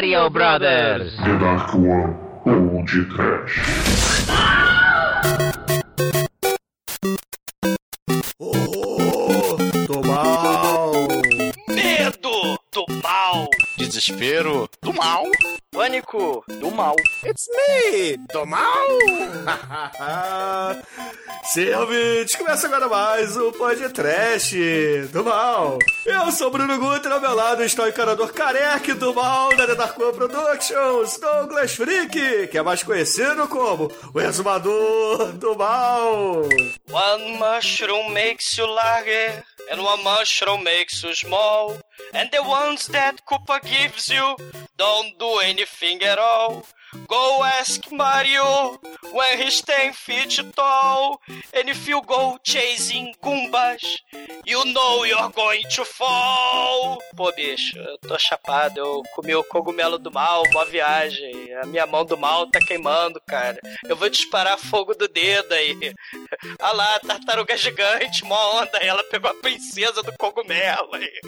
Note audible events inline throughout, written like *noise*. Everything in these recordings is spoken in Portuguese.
Mario Brothers. The Dark One Old Trash. Horror do mal. Medo do mal. Desespero do mal. Pânico do mal. It's me, do mal. *laughs* Sim, ouvintes, começa agora mais o podcast do mal. Eu sou o Bruno Guter, ao meu lado está o encarador careca do mal da The Dark One Productions, Douglas Freak, que é mais conhecido como o exumador do mal. One mushroom makes you larger, and one mushroom makes you small. And the ones that Koopa gives you don't do anything at all. Go ask Mario when he's 10 feet tall. And if you go chasing Goombas, you know you're going to fall. Pô, bicho, eu tô chapado. Eu comi o cogumelo do mal, uma viagem. A minha mão do mal tá queimando, cara. Eu vou disparar fogo do dedo aí. *laughs* Ah lá, tartaruga gigante, mó onda. Ela pegou a princesa do cogumelo aí.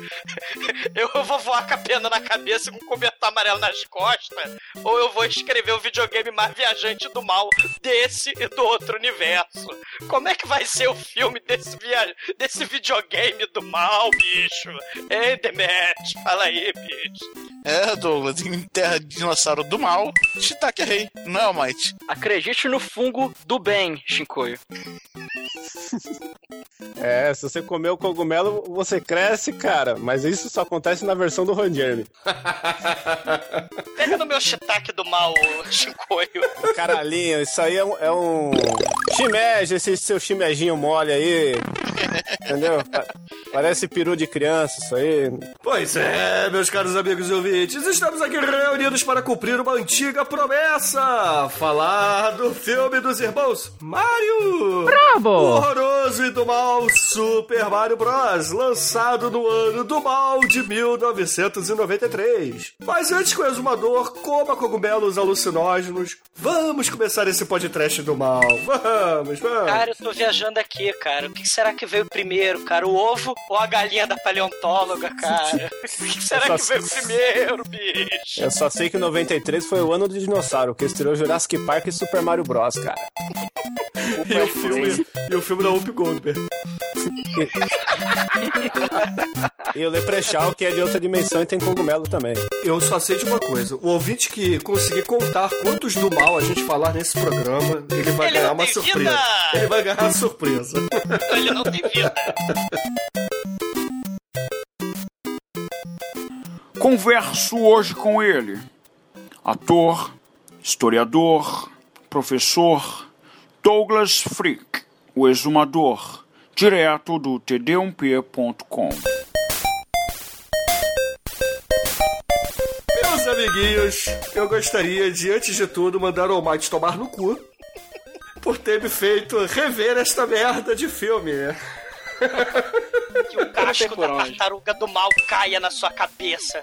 *laughs* Eu vou voar com a pena na cabeça com um cobertor amarelo nas costas. Ou eu vou escrever o videogame mais viajante do mal desse e do outro universo. Como é que vai ser o filme desse, via... desse videogame do mal, bicho? Ei, Demet, fala aí, bicho. É, Douglas, em terra de dinossauro do mal, Shiitake é rei, não é, Almighty? Acredite no fungo do bem, Shinkoio. *laughs* É, se você comer o cogumelo, você cresce, cara. Mas isso só acontece na versão do Ron Jeremy. Pega no meu shiitake do mal, Shinkoio. *laughs* Caralhinho, isso aí é um, é um esse seu shimeginho mole aí. Entendeu? Pa- Parece peru de criança, isso aí. Pois é, meus caros amigos e ouvintes, estamos aqui reunidos para cumprir uma antiga promessa: falar do filme dos irmãos Mario! Bravo! O horroroso e do mal Super Mario Bros., lançado no ano do mal de 1993. Mas antes que o exumador coma cogumelos alucinógenos, vamos começar esse podcast do mal. Vamos, vamos. Cara, eu tô viajando aqui, cara. O que será que veio primeiro, cara? O ovo ou a galinha da paleontóloga, cara? *laughs* O que será que veio primeiro, bicho? Eu só sei que 93 foi o ano do dinossauro, que estreou Jurassic Park e Super Mario Bros, cara. E o filme, e o filme da Whoopi Goldberg. *laughs* E o Leprechaun, que é de outra dimensão e tem cogumelo também. Eu só sei de uma coisa: o ouvinte que conseguir contar quantos do mal a gente falar nesse programa, ele vai Ele ganhar uma surpresa. vida! Ele vai ganhar uma surpresa. *laughs* Ele não tem vida. Converso hoje com ele, ator, historiador, professor Douglas Freak, o exumador, direto do td1p.com. amiguinhos, eu gostaria de, antes de tudo, mandar o Almighty tomar no cu por ter me feito rever esta merda de filme. Que *laughs* o casco da tartaruga do mal caia na sua cabeça.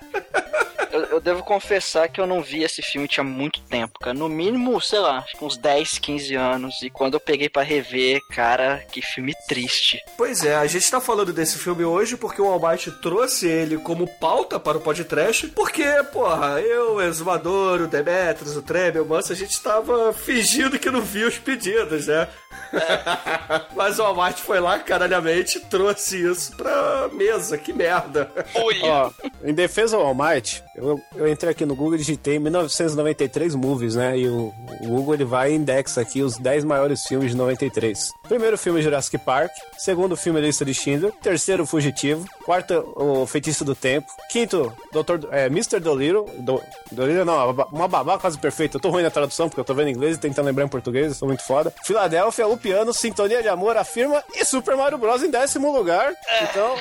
Eu, eu devo confessar que eu não vi esse filme tinha muito tempo, cara. No mínimo, sei lá, acho que uns 10, 15 anos. E quando eu peguei pra rever, cara, que filme triste. Pois é, a gente tá falando desse filme hoje porque o Almighty trouxe ele como pauta para o podcast, porque, porra, eu, o Exumador, o Demetrius, o Tremel, o Manso, a gente tava fingindo que não via os pedidos, né? *laughs* Mas o Almighty foi lá, caralhamente, e trouxe isso pra mesa, que merda. Olha, Ó, em defesa ao Almighty, eu, eu entrei aqui no Google e digitei 1993 movies, né? E o, o Google ele vai e indexa aqui os 10 maiores filmes de 93. Primeiro filme Jurassic Park, segundo filme Lista de Schindler, terceiro Fugitivo, quarto O Feitiço do Tempo, quinto Dr. É, Mr. Dolittle, do, Dolittle não, uma babá quase perfeita. Eu tô ruim na tradução porque eu tô vendo em inglês e tentando lembrar em português, sou muito foda. Filadélfia, O Piano, Sintonia de Amor, Afirma e Super Mario Bros. em décimo lugar. Então,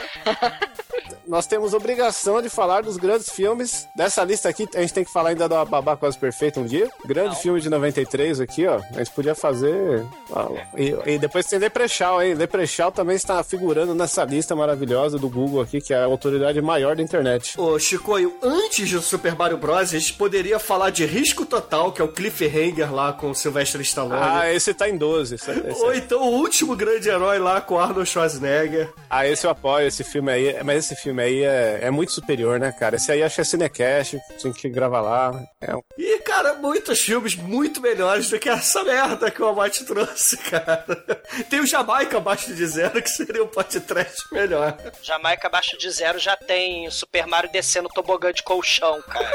*laughs* nós temos obrigação de falar dos grandes filmes. Dessa lista aqui, a gente tem que falar ainda da Babá Quase Perfeita um dia. Grande filme de 93 aqui, ó. A gente podia fazer. ó, e, e depois tem Leprechaun, hein? Leprechaun também está figurando nessa lista maravilhosa do Google aqui, que é a autoridade maior da internet. Ô, Chicoio, antes do Super Mario Bros., a gente poderia falar de Risco Total, que é o Cliffhanger lá com o Sylvester Stallone. Ah, esse tá em 12. Esse, esse- Ou então o último grande herói lá com Arnold Schwarzenegger. Ah, esse eu apoio, esse filme aí. Mas esse filme filme aí é, é muito superior, né, cara? Esse aí acho que é Cinecast, tem que gravar lá. É. E, cara, muitos filmes muito melhores do que essa merda que o Almighty trouxe, cara. Tem o Jamaica abaixo de zero, que seria um podcast melhor. Jamaica abaixo de zero já tem Super Mario descendo tobogã de colchão, cara.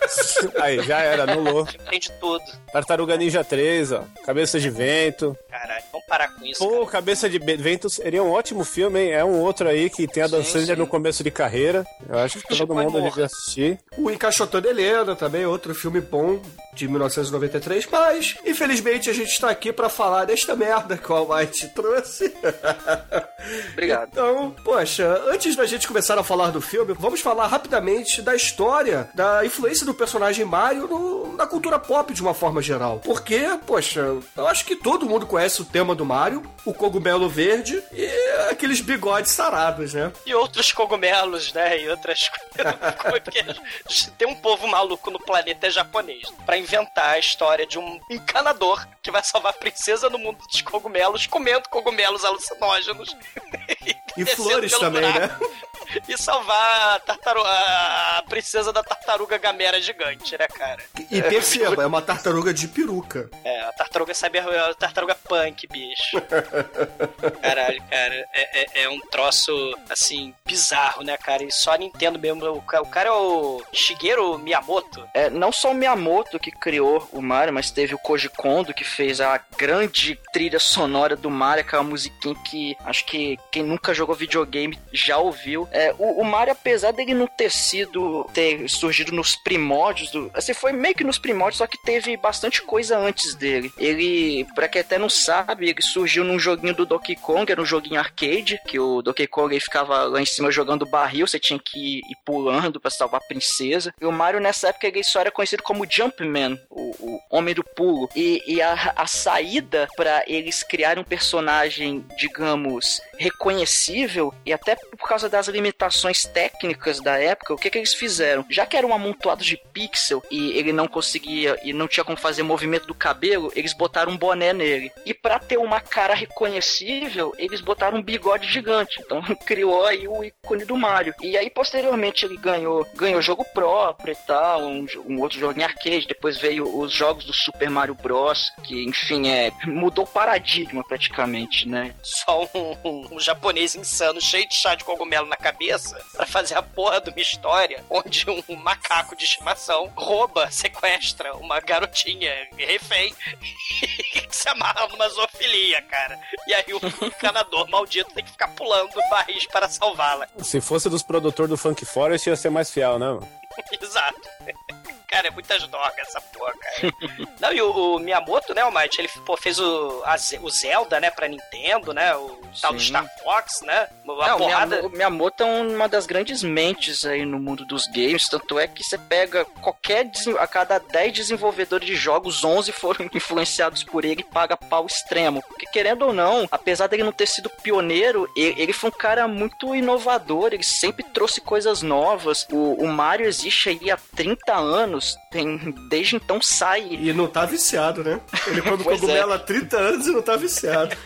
*laughs* Aí, já era, anulou. Tem de tudo. Tartaruga Ninja 3, ó. Cabeça de Vento. Caralho, parar com isso. Pô, cara. Cabeça de Vento seria um ótimo filme, hein? É um outro aí que tem a Dan Sim, Sandler sim. no começo de carreira. Eu acho que *laughs* todo mundo devia assistir. O Encaixotando Helena também, outro filme bom de 1993, mas infelizmente a gente está aqui para falar desta merda que o Almighty trouxe. *laughs* Obrigado. Então, poxa, antes da gente começar a falar do filme, vamos falar rapidamente da história, da influência do personagem Mario no- na cultura pop de uma forma geral. Porque, poxa, eu acho que todo mundo conhece o tema do Mario, o cogumelo verde e aqueles bigodes sarados, né? E outros cogumelos, né? E outras *laughs* coisas. Porque tem um povo maluco no planeta japonês pra inventar a história de um encanador que vai salvar a princesa no mundo dos cogumelos, comendo cogumelos alucinógenos. *laughs* E flores também, buraco. né? *laughs* E salvar a, tartaru- a princesa da tartaruga gamera gigante, né, cara? E perceba, é uma tartaruga de peruca. É, a tartaruga cyber, a tartaruga punk, bicho. *laughs* Caralho, cara, é, é, é um troço, assim, bizarro, né, cara? E só a Nintendo mesmo. O, o cara é o Shigeru Miyamoto. É, não só o Miyamoto que criou o Mario, mas teve o Koji Kondo que fez a grande trilha sonora do Mario, aquela musiquinha que acho que quem nunca jogou videogame já ouviu. É, o, o Mario, apesar dele não ter sido, ter surgido nos primórdios do. Assim, foi meio que nos primórdios, só que teve bastante coisa antes dele. Ele, pra quem até não sabe, ele surgiu num joguinho do Donkey Kong, era um joguinho arcade, que o Donkey Kong ele ficava lá em cima jogando barril, você tinha que ir pulando pra salvar a princesa. E o Mario nessa época ele só era conhecido como Jumpman, o, o homem do pulo. E, e a, a saída pra eles criarem um personagem, digamos, reconhecível, e até por causa das limitações técnicas da época, o que, que eles fizeram? Já que era um amontoado de pixel e ele não conseguia e não tinha como fazer movimento do cabelo, eles botaram um boné nele. E pra ter uma cara reconhecível, eles botaram um bigode gigante. Então *laughs* criou aí o ícone do Mario. E aí posteriormente ele ganhou, ganhou jogo próprio e tal, um, um outro jogo em arcade, depois veio os jogos do Super Mario Bros, que enfim, é mudou o paradigma praticamente, né? Só um, um- um japonês insano, cheio de chá de cogumelo na cabeça, pra fazer a porra de uma história onde um macaco de estimação rouba, sequestra uma garotinha refém e *laughs* se amarra numa zoofilia, cara. E aí o *laughs* encanador maldito tem que ficar pulando barris para salvá-la. Se fosse dos produtores do Funk Forest, ia ser mais fiel, né? *laughs* Exato. Cara, é muitas drogas essa porra, cara. *laughs* Não, e o, o Miyamoto, né, o Might, ele pô, fez o, a o Zelda, né, pra Nintendo, né? O tal do Sim. Star Fox, né? Uma Não, porrada. Miyamoto, Miyamoto é uma das grandes mentes aí no mundo dos games, tanto é que você pega qualquer a cada 10 desenvolvedores de jogos, 11 foram *laughs* influenciados por ele e paga pau extremo. Porque querendo ou não, apesar dele não ter sido pioneiro, e- ele, foi um cara muito inovador, ele sempre trouxe coisas novas. O, o Mario existe aí há 30 anos, tem desde então sai E não tá viciado, né? Ele *laughs* come Pois cogumelo há 30 anos e não tá viciado.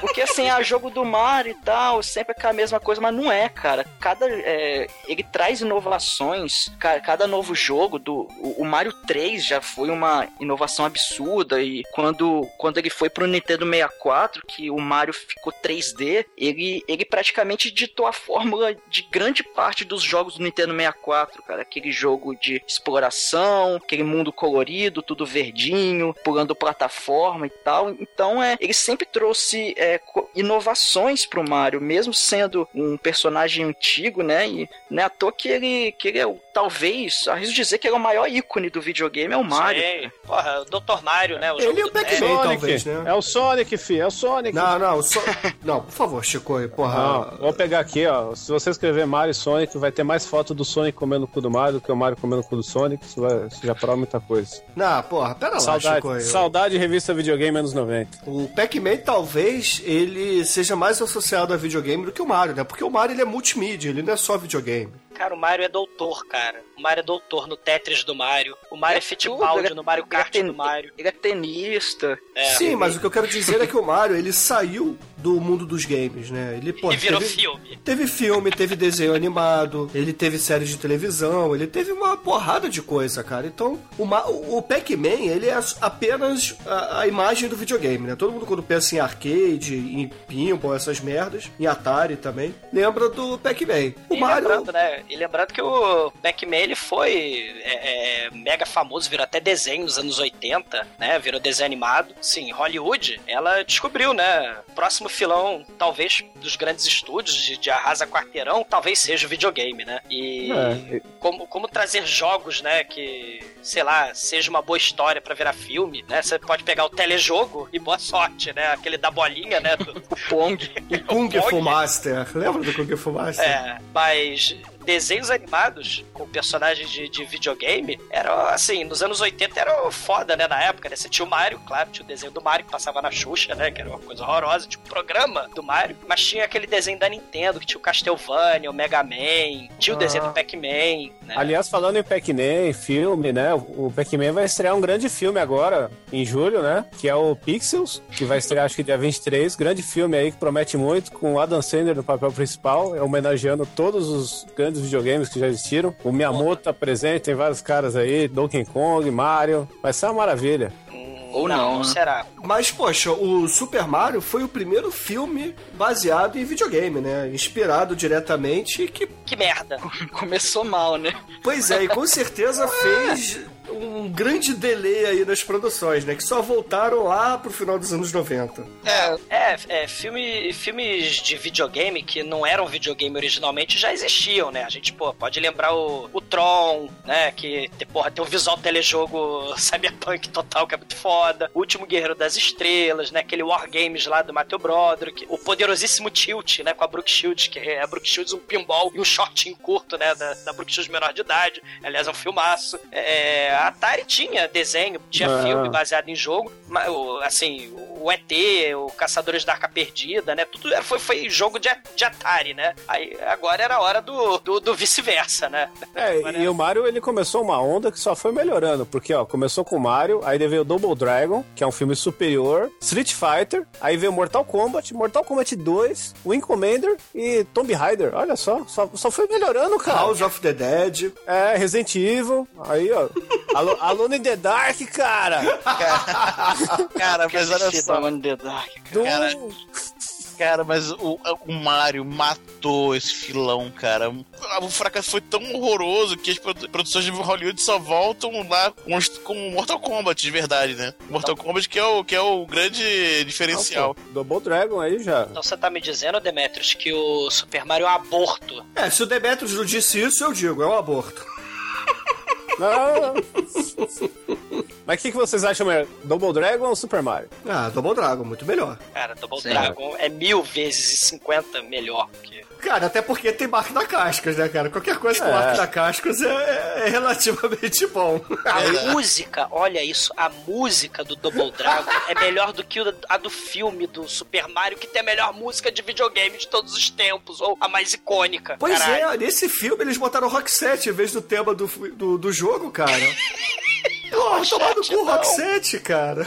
Porque assim, é jogo do Mario e tal, sempre é a mesma coisa, mas não é, cara. Cada. é, ele traz inovações. Cara, cada novo jogo do. O, o Mario 3 já foi uma inovação absurda. E quando, quando ele foi pro Nintendo 64, que o Mario ficou 3D, ele, ele praticamente ditou a fórmula de grande parte dos jogos do Nintendo 64, cara. Aquele jogo de exploração, aquele mundo colorido, tudo verdinho, pulando plataforma e tal. Então é, ele sempre trouxe é, co- inovações pro Mario, mesmo sendo um personagem antigo, né? E não é à toa que ele, que ele é o, talvez, arrisco dizer que ele é o maior ícone do videogame, é o Mario. Sei. Porra, o Dr. Mario, né? O Ele jogo e o do Pac-Man. Talvez, né? É o Sonic, fi, é o Sonic. Não, não, só... não, por favor, Chico, porra. Não, vou pegar aqui, ó. Se você escrever Mario e Sonic, vai ter mais foto do Sonic comendo o cu do Mario do que o Mario comendo o cu do Sonic. Isso, vai, isso já prova muita coisa. Não, porra, pera lá, saudade, Chico. saudade revista videogame anos 90. O Pac-Man talvez ele seja mais associado a videogame do que o Mario, né? Porque o Mario ele é multimídia, ele não é só videogame. Cara, o Mario é doutor, cara. O Mario é doutor no Tetris do Mario. O Mario é, tudo, Fittipaldi ele é- no Mario ele é Kart ten- do Mario. Ele é tenista. É. Sim, mas o que eu quero dizer é que o Mario ele saiu do mundo dos games, né? Ele, pô, E virou teve, filme. Teve filme, teve desenho animado, ele teve série de televisão, ele teve uma porrada de coisa, cara. Então, o, Ma- o Pac-Man, ele é apenas a, a imagem do videogame, né? Todo mundo quando pensa em arcade, em pinball, essas merdas, em Atari também, lembra do Pac-Man. O E Mario... lembrando, né? E lembrando que o Pac-Man ele foi é, é, mega famoso, virou até desenho nos anos 80, né? Virou desenho animado. Sim, Hollywood, ela descobriu, né? Próximo filão, talvez, dos grandes estúdios de, de arrasa quarteirão, talvez seja o videogame, né? E É. como, como trazer jogos, né? Que, sei lá, seja uma boa história pra virar filme, né? Você pode pegar o telejogo e boa sorte, né? Aquele da bolinha, né? Do, *laughs* O Pong. *laughs* Kung Pong. Fu Master. Lembra do Kung Fu Master? É, mas desenhos animados com personagens de, de videogame eram, assim, nos anos 80 era foda, né, na época, né? Você tinha o Mario, claro, tinha o desenho do Mario que passava na Xuxa, né, que era uma coisa horrorosa, tinha o programa do Mario, mas tinha aquele desenho da Nintendo, que tinha o Castlevania, o Mega Man, tinha o desenho do Pac-Man, né? Aliás, falando em Pac-Man, filme, né? O Pac-Man vai estrear um grande filme agora, em julho, né? Que é o Pixels, que vai estrear acho que dia 23. Grande filme aí que promete muito, com o Adam Sandler no papel principal, homenageando todos os grandes videogames que já existiram. O Miyamoto tá presente, tem vários caras aí, Donkey Kong, Mario. Vai ser uma maravilha. Ou não, né? será? Mas, poxa, o Super Mario foi o primeiro filme baseado em videogame, né? Inspirado diretamente e que, Que merda. *laughs* Começou mal, né? pois é, e com certeza fez um grande delay aí nas produções, né? Que só voltaram lá pro final dos anos 90. É, é filme, filmes de videogame que não eram videogame originalmente já existiam, né? A gente, pô, pode lembrar o, o Tron, né? Que, porra, tem um visual telejogo *laughs* cyberpunk total que é muito foda. O Último Guerreiro das Estrelas, né? Aquele War Games lá do Matthew Broderick. O poderosíssimo Tilt, né? Com a Brooke Shields, que é a Brooke Shields um pinball e um shortinho curto, né? Da, da Brooke Shields menor de idade. Aliás, é um filmaço. É, a Atari tinha desenho, tinha Ah. filme baseado em jogo, mas, o- assim, o ET, o Caçadores da Arca Perdida, né? Tudo era- foi, foi jogo de, de Atari, né? Aí agora era a hora do, do, do vice-versa, né? É, Agora e o Mario ele começou uma onda que só foi melhorando, porque ó, começou com o Mario, aí veio o Double Dragon, que é um filme superior, Street Fighter, aí veio Mortal Kombat, Mortal Kombat 2, Wing Commander e Tomb Raider. Olha só, só, só foi melhorando, cara. House of the Dead. É, Resident Evil, aí ó, Alo- Alone in the Dark, cara. *laughs* Cara, mas olha só. Dawn in the Dark, cara. Do... Cara, mas o, o Mario matou esse filão, cara. O fracasso foi tão horroroso que as produ- produções de Hollywood só voltam lá com, com Mortal Kombat, de verdade, né? Mortal Kombat que é o, que é o grande diferencial. Double Dragon aí já. Então você tá me dizendo, Demetrius, que o Super Mario é um aborto. É, se o Demetrius não disse isso, eu digo, é um aborto. Não. Mas o que, que vocês acham melhor? Double Dragon ou Super Mario? Ah, Double Dragon, muito melhor. Cara, Double Sim. Dragon é mil vezes e cinquenta melhor que... Cara, até porque tem Mark da Cascas, né, cara? Qualquer coisa com É. Mark da Cascas é, é relativamente bom. A música, olha isso, a música do Double Dragon é melhor do que o- a do filme do Super Mario, que tem a melhor música de videogame de todos os tempos, ou a mais icônica. Pois caralho. é, nesse filme eles botaram Rock 7 em vez do tema do, do, do jogo, cara. *laughs* Pô, tomar no cu. Rock 7, cara.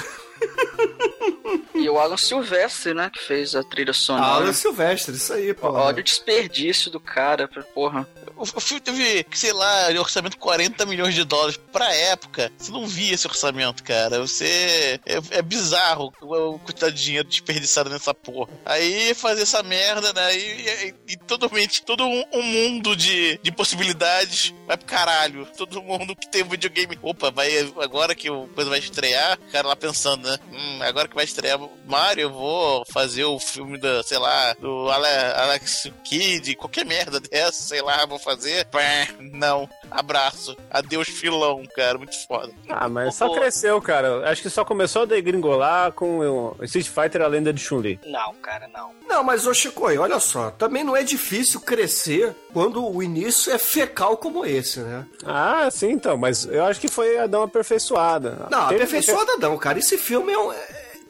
E o Alan Silvestre, né, que fez a trilha sonora. Alan Silvestre, isso aí, pô. Olha o desperdício do cara, porra. O, o filme teve, sei lá, de orçamento 40 milhões de dólares. Pra época, você não via esse orçamento, cara. Você. É, é bizarro a quantidade de dinheiro desperdiçado nessa porra. Aí fazer essa merda, né? E, e, e totalmente, todo um, um mundo de, de possibilidades vai pro caralho. Todo mundo que tem videogame. Opa, vai, agora que o coisa vai estrear, o cara lá pensando, né? Hum, agora que vai estrear Mario, eu vou fazer o filme da, sei lá, do Ale, Alex Kidd, qualquer merda dessa, sei lá, vou fazer. Pá, Não, abraço. Adeus, filão, cara, muito foda. Ah, mas só cresceu, cara. Acho que só começou a degringolar com o Street Fighter A Lenda de Chun-Li. Não, cara, não. Não, mas ô Chico, olha só, também não é difícil crescer quando o início é fecal como esse, né? Ah, sim, então. Mas eu acho que foi a dar uma aperfeiçoada. Não, Teve- aperfeiçoada não, cara. Esse filme é um.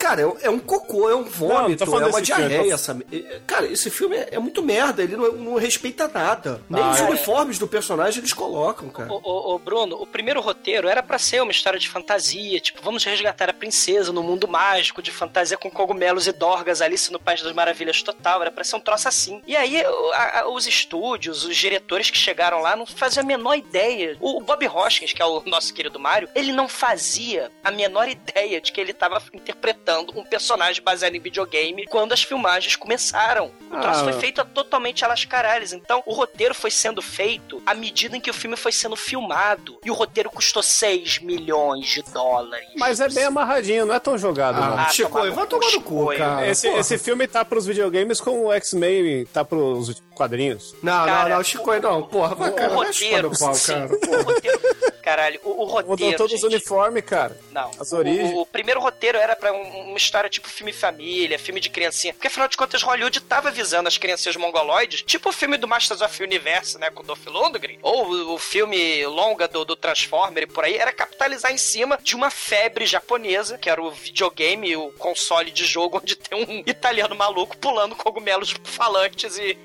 Cara, é um- é um cocô, é um Não, vômito, falando é uma diarreia. tô- Essa... Cara, esse filme é, é muito merda, ele não, não respeita nada. Nem Ah, os é. uniformes do personagem eles colocam, cara. Ô, Bruno, o primeiro roteiro era pra ser uma história de fantasia, tipo, vamos resgatar a princesa no mundo mágico de fantasia com cogumelos e dorgas, Alice no País das Maravilhas total, era pra ser um troço assim. E aí, a- a- os estúdios, os diretores que chegaram lá não faziam a menor ideia. O, o Bob Hoskins, que é o nosso querido Mario, ele não fazia a menor ideia de que ele tava interpretando um personagem baseado em videogame quando as filmagens começaram. O troço Ah. foi feito totalmente às caralhas. Então, o roteiro foi sendo feito à medida em que o filme foi sendo filmado. E o roteiro custou 6 milhões de dólares. Mas é bem amarradinho, não é tão jogado, não. Ah, Ah, Chico, vai tomar no cu, cara. Esse, Porra. esse filme tá pros videogames como o X-Men tá pros quadrinhos. Não, Cara, não, não, Chico, não. Porra, vai, o cara, vai roteiro, chupar no pau, sim, cara. o roteiro, caralho, o, o Mudou roteiro, todos os uniformes, cara. Não. As O- origens. O, o primeiro roteiro era pra um- uma história tipo filme família, filme de criancinha. Porque afinal de contas, Hollywood tava visando as criancinhas mongoloides, tipo o filme do Masters of the Universe, né, com o Dolph Lundgren, ou o, o filme longa do, do Transformer e por aí, era capitalizar em cima de uma febre japonesa, que era o videogame, o console de jogo, *laughs* onde tem um italiano maluco pulando cogumelos falantes e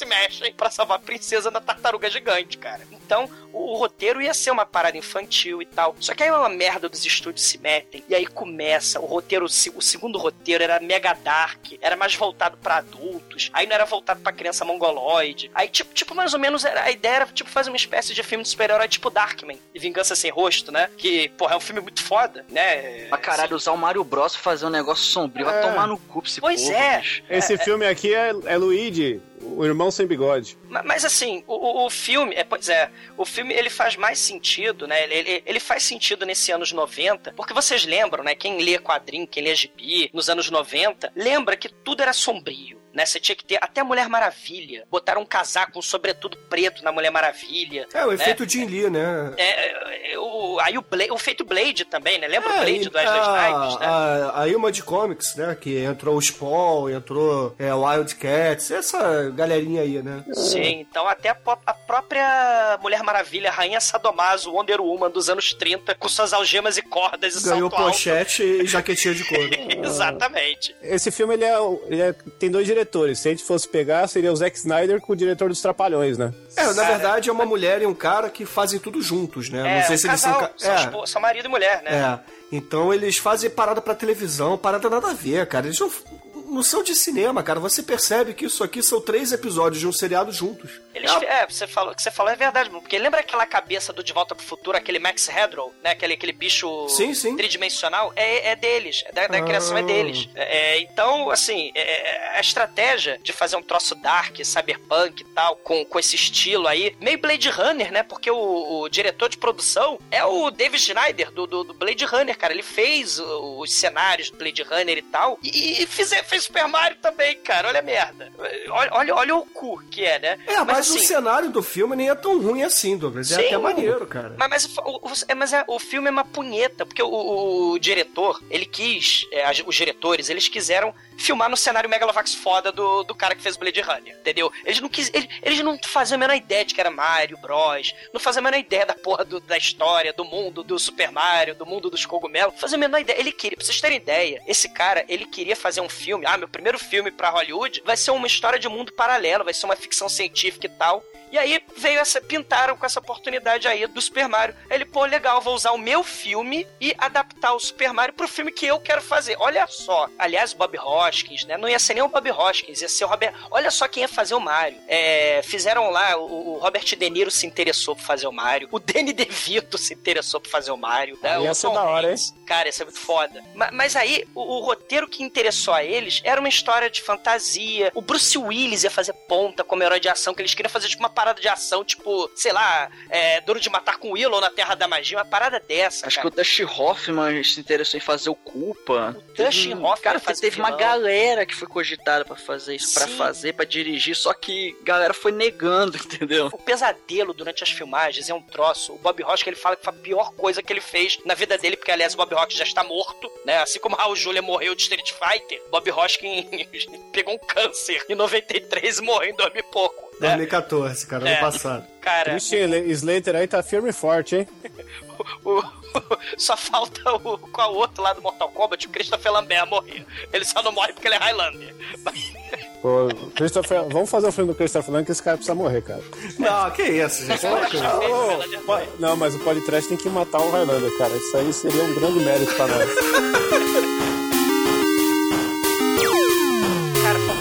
se mexem pra salvar a princesa da tartaruga gigante, cara. Então, o, o roteiro ia ser uma parada infantil e tal. Só que aí uma merda dos estúdios se metem. E aí começa. O roteiro, o se- o segundo roteiro era mega dark. Era mais voltado pra adultos. Aí não era voltado pra criança mongoloide. Aí, tipo, tipo mais ou menos, era, a ideia era tipo fazer uma espécie de filme de super-herói tipo Darkman. E Vingança Sem Rosto, né? Que, porra, é um filme muito foda, né? Pra caralho, usar o Mario Bros pra fazer um negócio sombrio. Vai É. tomar no cu esse Pois povo, é. bicho. Esse filme aqui é, é Luigi, o irmão sem bigode. Ma- Mas assim, o, o- o filme, é, pois é, o filme ele faz mais sentido, né? Ele, ele, ele faz sentido nesse anos 90, porque vocês lembram, né? Quem lê quadrinho, quem lê gibi nos anos 90, lembra que tudo era sombrio. Né, você tinha que ter até a Mulher Maravilha. Botaram um casaco, um sobretudo preto na Mulher Maravilha. É, o né? efeito Jim Lee, né? É, é, o, aí o, Blade, o feito Blade também, né? Lembra o É, Blade e do Wesley Snipes, né? a, a Image Comics, né? Que entrou o Spawn, entrou é, Wildcats, essa galerinha aí, né? Sim, então até a, a própria Mulher Maravilha, Rainha Sadomaso, Wonder Woman dos anos 30, com suas algemas e cordas e Ganhou salto alto. pochete e *laughs* jaquetinha de couro. Exatamente. Esse filme ele é, ele é- tem dois diretores. Se a gente fosse pegar, seria o Zack Snyder com o diretor dos Trapalhões, né? É, na Cara. verdade é uma mulher e um cara que fazem tudo juntos, né? É, Não sei um se eles casal, são. ca- são, é, são marido e mulher, né? É. Então eles fazem parada pra televisão, parada nada a ver, cara. Eles não, não são de cinema, cara. Você percebe que isso aqui são três episódios de um seriado juntos. Eles, É, é, você falou, o que você falou é verdade, mano, porque lembra aquela cabeça do De Volta pro Futuro, aquele Max Headrow, né? Aquele, aquele bicho Sim, sim. tridimensional? É, é deles, é da, da Ah. criação é deles. É, é, então, assim, é, a estratégia de fazer um troço dark, cyberpunk e tal, com, com esse estilo aí, meio Blade Runner, né? Porque o, o diretor de produção é o David Schneider, do, do, do Blade Runner, cara. Ele fez os cenários do Blade Runner e tal, e, e fiz, fez Super Mario também, cara. Olha a merda. Olha, olha, olha o cu que é, né? É, mas, o assim, cenário do filme nem é tão ruim assim, Douglas. É Sim. até maneiro, cara. Mas, mas, o, o- é, mas é, o filme é uma punheta, porque o, o- o diretor, ele quis, é, os diretores, eles quiseram filmar no cenário Megalovax foda do, do cara que fez Blade Runner, entendeu? Eles não quis, eles, eles não faziam a menor ideia de que era Mario Bros, não faziam a menor ideia da porra do- da história, do mundo do Super Mario, do mundo dos cogumelos, faziam a menor ideia. Ele queria, pra vocês terem ideia, esse cara, ele queria fazer um filme, ah, meu primeiro filme pra Hollywood vai ser uma história de mundo paralelo, vai ser uma ficção científica e tal. E aí veio essa. Pintaram com essa oportunidade aí do Super Mario. Ele, pô, legal, vou usar o meu filme e adaptar o Super Mario pro filme que eu quero fazer. Olha só. Aliás, Bob Hoskins, né? Não ia ser nem o Bob Hoskins, ia ser o Robert. Olha só quem ia fazer o Mario. É, fizeram lá, o, o Robert De Niro se interessou por fazer o Mario. O Danny *laughs* DeVito se interessou por fazer o Mario. Né? Ia ser da hora, Hanks. Cara, isso é muito foda. Ma- Mas, aí, o, o roteiro que interessou a eles era uma história de fantasia. O Bruce Willis ia fazer ponta como herói de ação, que eles queriam fazer tipo uma parada de ação, tipo, sei lá, é, Duro de Matar com Willow na Terra da Magia, uma parada dessa. Acho que cara. o Dustin Hoffman se interessou em fazer o Culpa. O Dustin Teve- Hoffman Cara, teve uma galera que foi cogitada pra fazer isso, pra Sim. fazer, pra dirigir, só que a galera foi negando, *laughs* entendeu? O pesadelo durante as filmagens é um troço. O Bob Hoskins ele fala que foi a pior coisa que ele fez na vida dele, porque aliás o Bob Hoskins já está morto, né? Assim como Raul Julia morreu de Street Fighter, Bob Hoskins *laughs* pegou um câncer em 93 e morreu em 2000 e pouco. Né? 2014, cara, É. ano passado. Cara, Christian Slater aí tá firme e forte, hein? *laughs* o- só falta o qual outro lá do Mortal Kombat, o Christopher Lambert morrer. Ele só não morre porque ele é Highlander. *laughs* Pô, Christopher, vamos fazer um filme do Christopher Nolan que esse cara precisa morrer, cara. Não, que isso, gente. Eu acho Não, mas o Politrash tem que matar o Highlander, cara. Isso aí seria um grande mérito pra nós. *laughs*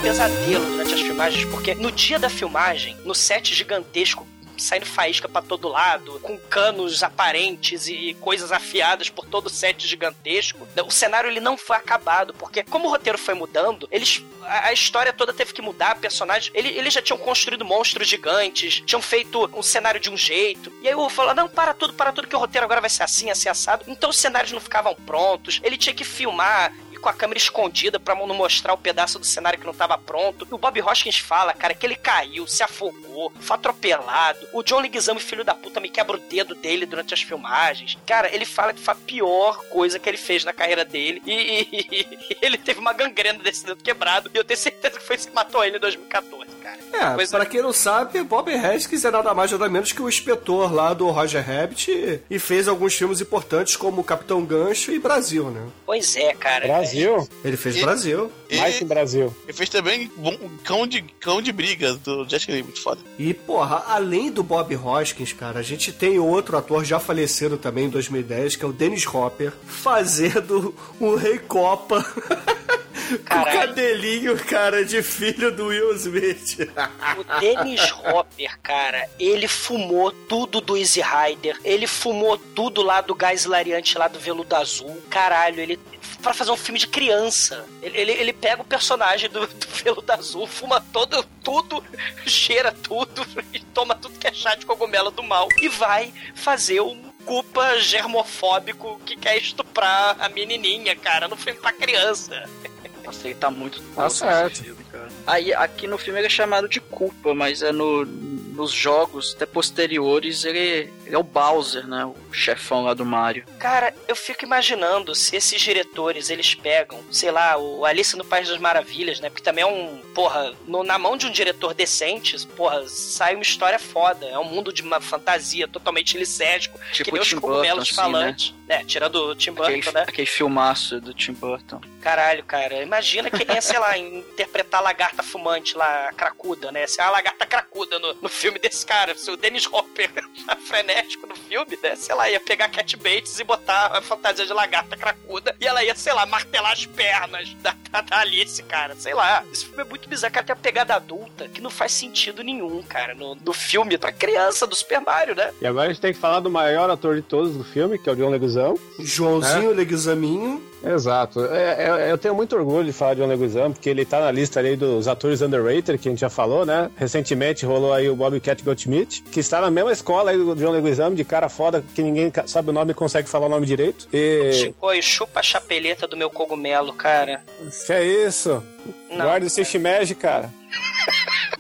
pesadelo durante as filmagens, porque no dia da filmagem, no set gigantesco, saindo faísca pra todo lado, com canos aparentes e coisas afiadas por todo o set gigantesco, o cenário ele não foi acabado, porque como o roteiro foi mudando, eles a, a história toda teve que mudar, personagens, ele, eles já tinham construído monstros gigantes, tinham feito um cenário de um jeito, e aí o falou, não, para tudo, para tudo, que o roteiro agora vai ser assim, assim, assado, então os cenários não ficavam prontos, ele tinha que filmar com a câmera escondida pra não mostrar o pedaço do cenário que não tava pronto. E o Bob Hoskins fala, cara, que ele caiu, se afogou, foi atropelado. O John Leguizamo, filho da puta, me quebra o dedo dele durante as filmagens. Cara, ele fala que foi a pior coisa que ele fez na carreira dele. E, e- e ele teve uma gangrena desse dedo quebrado. E eu tenho certeza que foi isso que matou ele em 2014, cara. É, Pois pra quem não sabe, Bob Hoskins é nada mais nada menos que o inspetor lá do Roger Rabbit e- fez alguns filmes importantes como Capitão Gancho e Brasil, né? Pois é, cara. Brasil? Ele fez E- Brasil. E Brasil. ele fez também bom, cão, de, cão de briga do Jessica Lee, muito foda. E, porra, além do Bob Hoskins, cara, a gente tem outro ator já falecido também em 2010, que é o Dennis Hopper, fazendo o Rei Copa. *laughs* Com Caralho. cabelinho, cara, de filho do Will Smith. O Dennis *laughs* Hopper, cara, ele fumou tudo do Easy Rider, ele fumou tudo lá do gás hilariante lá do Veludo Azul. Caralho, ele. Pra fazer um filme de criança. Ele, ele, ele pega o personagem do, do Veludo Azul, fuma todo, tudo, cheira tudo *laughs* e toma tudo que é chá de cogumelo do mal. E vai fazer um culpa germofóbico que quer estuprar a menininha, cara, no filme pra criança. Nossa, ele tá muito Tá certo. filme. Aí, aqui no filme ele é chamado de culpa, mas é no, nos jogos até posteriores ele, ele é o Bowser, né? O chefão lá do Mario. Cara, eu fico imaginando se esses diretores eles pegam, sei lá, o Alice no País das Maravilhas, né? Porque também é um, porra, no- na mão de um diretor decente, porra, sai uma história foda. É um mundo de uma fantasia totalmente licérgico, que Tipo nem o os cogumelos Burton, assim, falantes. né? tirando o Tim Burton, Aquele, né? aquele filmaço do Tim Burton. Caralho, cara, imagina quem é, sei lá, *laughs* interpretar a lagarta fumante lá, cracuda, né? Se é a lagarta cracuda no, no filme desse cara, se o Dennis Hopper tá *laughs* frenético no filme, né? Sei lá, ia pegar Cat Bates e botar a fantasia de lagarta cracuda e ela ia, sei lá, martelar as pernas da, da, da Alice, cara, sei lá. Esse filme é muito bizarro, cara, tem uma pegada adulta que não faz sentido nenhum, cara, no, no filme pra criança do Super Mario, né? E agora a gente tem que falar do maior ator de todos do filme, que é o John Leguizamo. Joãozinho Leguizaminho. Exato. É, é- eu tenho muito orgulho de falar de John Leguizamo, porque ele tá na lista ali dos atores underrated, que a gente já falou, né? Recentemente rolou aí o Bobcat Goldschmidt, que está na mesma escola aí do John Leguizamo, de cara foda, que ninguém sabe o nome e consegue falar o nome direito. E... Chico, e chupa a chapeleta do meu cogumelo, cara. Que é isso? Não. Guarda esse shimeji, cara. *laughs*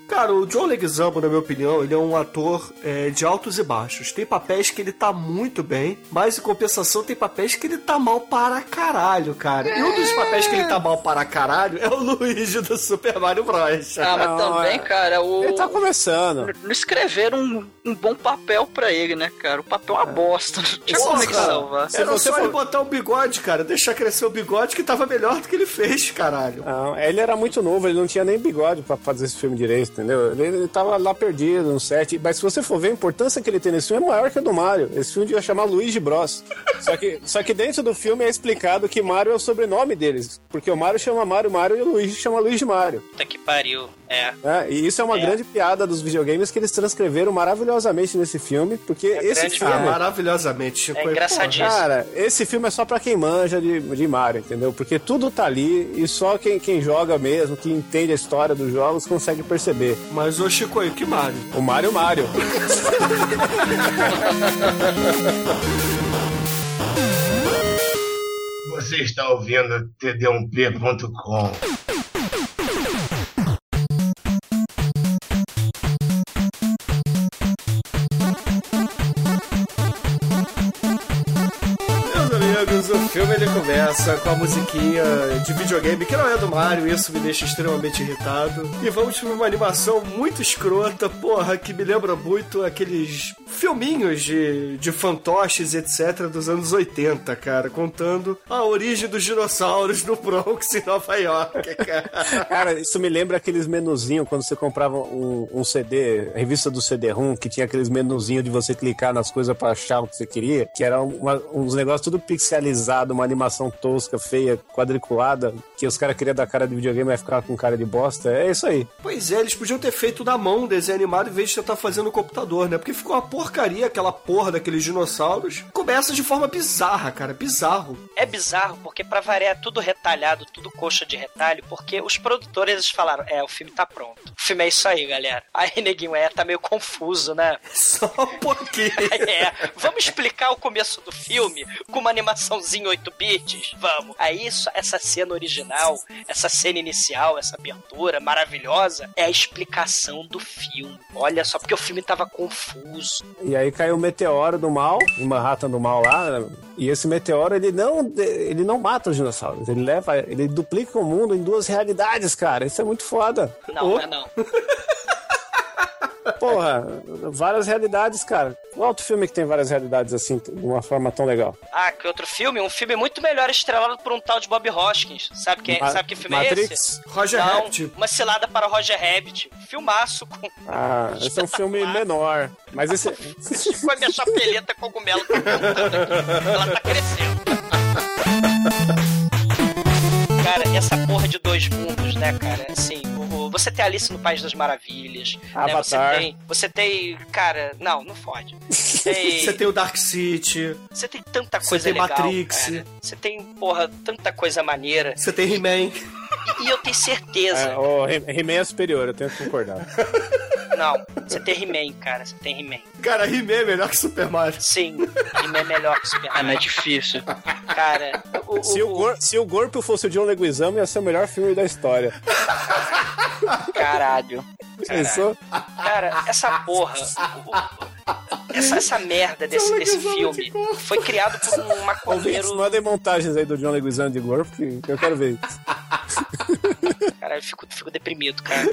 Cara, o John Leguizamo, na minha opinião, ele é um ator é, de altos e baixos. Tem papéis que ele tá muito bem, mas em compensação tem papéis que ele tá mal para caralho, cara. E um dos papéis que ele tá mal para caralho é o *laughs* Luigi do Super Mario Bros. Ah, mas também, é- cara, o... Ele tá começando. Não escreveram um, um bom papel pra ele, né, cara? O papel é uma bosta. Não tinha como é salvar. Se Era você só for- ele botar o bigode, cara. Deixar crescer o bigode que tava melhor do que ele fez, caralho. Não, ele era muito novo, ele não tinha nem bigode pra fazer esse filme direito, entendeu? Ele, ele tava lá perdido no set. Mas se você for ver, a importância que ele tem nesse filme é maior que a do Mario. Esse filme devia chamar Luigi Bros. *laughs* só, que, só que dentro do filme é explicado que Mario é o sobrenome deles. Porque o Mario chama Mario Mario e o Luigi chama Luigi Mario. Puta que pariu. É. né? E isso é uma É. grande piada dos videogames que eles transcreveram maravilhosamente nesse filme. Porque esse grande filme. Ah, maravilhosamente, Chico. É engraçadíssimo. Cara, esse filme é só pra quem manja de, de Mario, entendeu? Porque tudo tá ali e só quem, quem joga mesmo, que entende a história dos jogos, consegue perceber. Mas, ô Chico, que Mario? O Mario Mario. Você está ouvindo td1p.com. filme ele começa com a musiquinha de videogame que não é do Mario, isso me deixa extremamente irritado. E vamos para uma animação muito escrota, porra, que me lembra muito aqueles filminhos de, de fantoches, etc., dos anos 80, cara, contando a origem dos dinossauros no Bronx, em Nova York, *laughs* cara. Cara, isso me lembra aqueles menuzinhos quando você comprava um, um CD, revista do CD-ROM, que tinha aqueles menuzinhos de você clicar nas coisas pra achar o que você queria, que era uma- uns negócios tudo pixelizado, uma animação tosca, feia, quadriculada, que os caras queriam dar cara de videogame, mas ficava com cara de bosta. É isso aí. Pois é, eles podiam ter feito na mão o desenho animado em vez de tentar fazer no computador, né? Porque ficou uma porcaria aquela porra daqueles dinossauros. Começa de forma bizarra, cara, bizarro. É bizarro, porque pra variar é tudo retalhado, tudo coxa de retalho, porque os produtores eles falaram, é, o filme tá pronto. O filme é isso aí, galera. *laughs* Aí, neguinho, é, tá meio confuso, né? *laughs* Só porque. *laughs* É, vamos explicar o começo do filme com uma animaçãozinha 8 bits? Vamos. Aí isso, essa cena original, essa cena inicial, essa abertura maravilhosa, é a explicação do filme. Olha só, porque o filme tava confuso. E aí caiu o meteoro do mal, em Manhattan do mal lá, e esse meteoro ele não, ele não mata os dinossauros, ele leva, ele duplica o mundo em duas realidades, cara. Isso é muito foda. Não, não é não. *laughs* Porra, várias realidades, cara. Qual outro filme que tem várias realidades assim, de uma forma tão legal? Ah, que outro filme? Um filme muito melhor estrelado por um tal de Bob Hoskins. Sabe, quem, Ma- sabe que filme é Matrix? esse? Roger Não, Rabbit. uma cilada para Roger Rabbit. Filmaço com... Ah, esse é um *laughs* filme menor. Mas esse. a minha chapeleta cogumelo cantando aqui. Ela tá crescendo. Cara, essa porra de dois mundos, né, cara? Assim, você tem Alice no País das Maravilhas. Né? Você Avatar. tem. Você tem. Cara, não, não fode. *laughs* Tem- Você tem o Dark City, Você tem tanta Você coisa tem legal. Matrix. cara. Você tem, porra, tanta coisa maneira. você tem He-Man. E, e eu tenho certeza. É, o He- He-Man é superior, eu tenho que concordar. Não, você tem He-Man, cara. Você tem He-Man. Cara, He-Man é melhor que Super Mario. Sim, He-Man é melhor que Ah, não é difícil. Cara, o, Se o, Gor se o Gorpo fosse o John Leguizamo, ia ser o melhor filme da história. Caralho. Pensou? Cara, essa porra. o- o- Essa, essa merda desse, desse filme foi criado por um Ouvintes, maconheiro. mandem montagens aí do John Leguizamo de Gorpo, que eu quero ver isso. Cara, eu fico, fico deprimido, cara.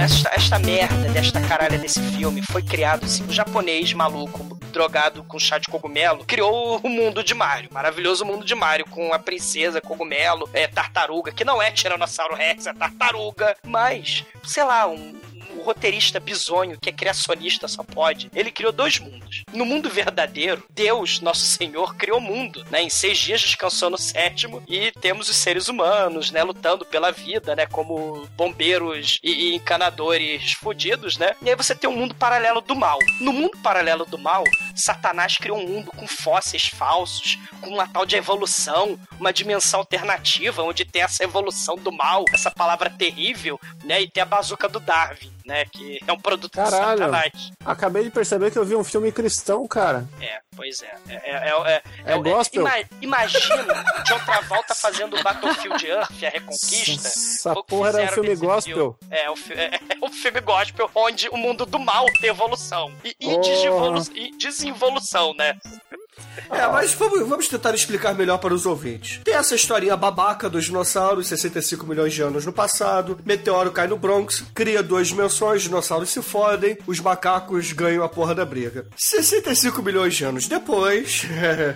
Esta, esta merda desta caralha desse filme foi criado assim, um japonês maluco, drogado com chá de cogumelo, criou o mundo de Mario, maravilhoso mundo de Mario, com a princesa, cogumelo, é, tartaruga, que não é Tiranossauro Rex, é tartaruga, mas, sei lá, um roteirista bizonho, que é criacionista, só pode. Ele criou dois mundos. No mundo verdadeiro, Deus, nosso Senhor, criou o mundo, né? Em seis dias descansou no sétimo e temos os seres humanos, né? Lutando pela vida, né? Como bombeiros e, encanadores fudidos, né? E aí você tem um mundo paralelo do mal. No mundo paralelo do mal, Satanás criou um mundo com fósseis falsos, com uma tal de evolução, uma dimensão alternativa, onde tem essa evolução do mal, essa palavra terrível, né? E tem a bazuca do Darwin, né? Que é um produto Caralho. Satanás. Acabei de perceber que eu vi um filme cristão, cara. É, pois é. É, é, é, É gospel? ima- imagina John Travolta fazendo Battlefield Earth, a Reconquista. Essa porra era um filme gospel. É, o, é, é um filme gospel onde o mundo do mal tem evolução. E, e, Oh. e desinvolução, né? É, mas vamos, vamos tentar explicar melhor para os ouvintes. Tem essa historinha babaca dos dinossauros, 65 milhões de anos no passado, meteoro cai no Bronx, cria duas dimensões, dinossauros se fodem, os macacos ganham a porra da briga. 65 milhões de anos depois,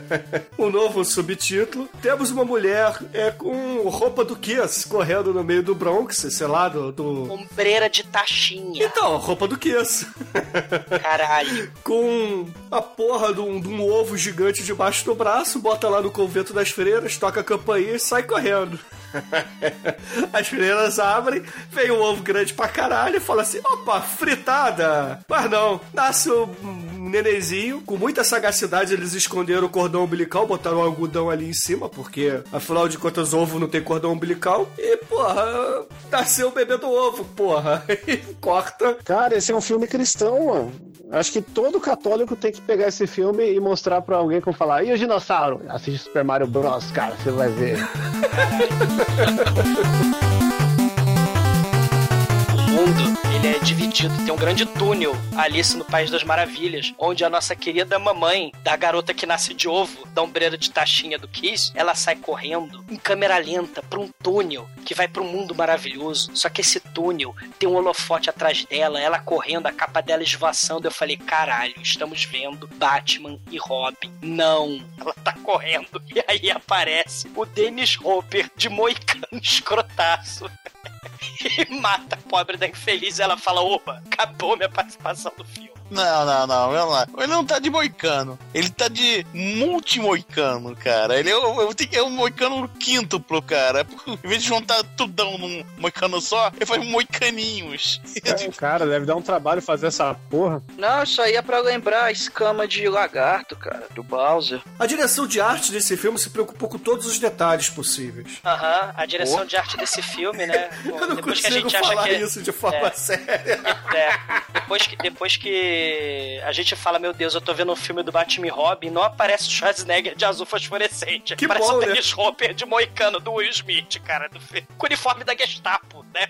*laughs* um novo subtítulo, temos uma mulher é, com roupa do Kiss correndo no meio do Bronx, sei lá, do... do... Ombreira de taxinha. Então, roupa do Kiss. *laughs* Caralho. com a porra de um, de um ovo gigante debaixo do braço, bota lá no convento das freiras, toca a campainha e sai correndo. *laughs* As freiras abrem, vem um ovo grande pra caralho e fala assim: opa, fritada! Mas não, nasce um nenenzinho, com muita sagacidade eles esconderam o cordão umbilical, botaram um algodão ali em cima, porque afinal de contas ovo não tem cordão umbilical, e porra, nasceu o bebê do ovo, porra, *laughs* e corta Cara, esse é um filme cristão, mano. Acho que todo católico tem que pegar esse filme e mostrar pra alguém como falar, e o dinossauro? Assiste Super Mario Bros, cara, você vai ver. *laughs* Mundo, é dividido. Tem um grande túnel, Alice no País das Maravilhas, onde a nossa querida mamãe da garota que nasce de ovo, da ombreira de taxinha do Kiss, ela sai correndo em câmera lenta pra um túnel que vai pro mundo maravilhoso. Só que esse túnel tem um holofote atrás dela, ela correndo, a capa dela esvoaçando. Eu falei, caralho, estamos vendo Batman e Robin. Não, ela tá correndo. *laughs* E aí aparece o Dennis Hopper de moicano *laughs* escrotaço. E *laughs* mata a pobre da infeliz. Ela fala: opa, acabou minha participação do filme. Não, não, não, vamos lá. Ele não tá de moicano. Ele tá de multimoicano, cara. Ele é, o- eu tenho que é um moicano quíntuplo, cara. *laughs* Em vez de juntar tudão num moicano só, ele faz moicaninhos. É, cara, deve dar um trabalho fazer essa porra. Não, isso aí é pra lembrar a escama de lagarto, cara, do Bowser. A direção de arte desse filme se preocupou com todos os detalhes possíveis. Aham, a direção de arte desse filme, né? *laughs* Eu não depois que a consigo gente acha falar que. isso de forma é. *laughs* séria. É, depois que, depois que a gente fala, meu Deus, eu tô vendo um filme do Batman e Robin, não aparece o Schwarzenegger de azul fosforescente. Que aparece bom, o né? Dennis Hopper de moicano do Will Smith, cara, do. Com o uniforme da Gestapo, né?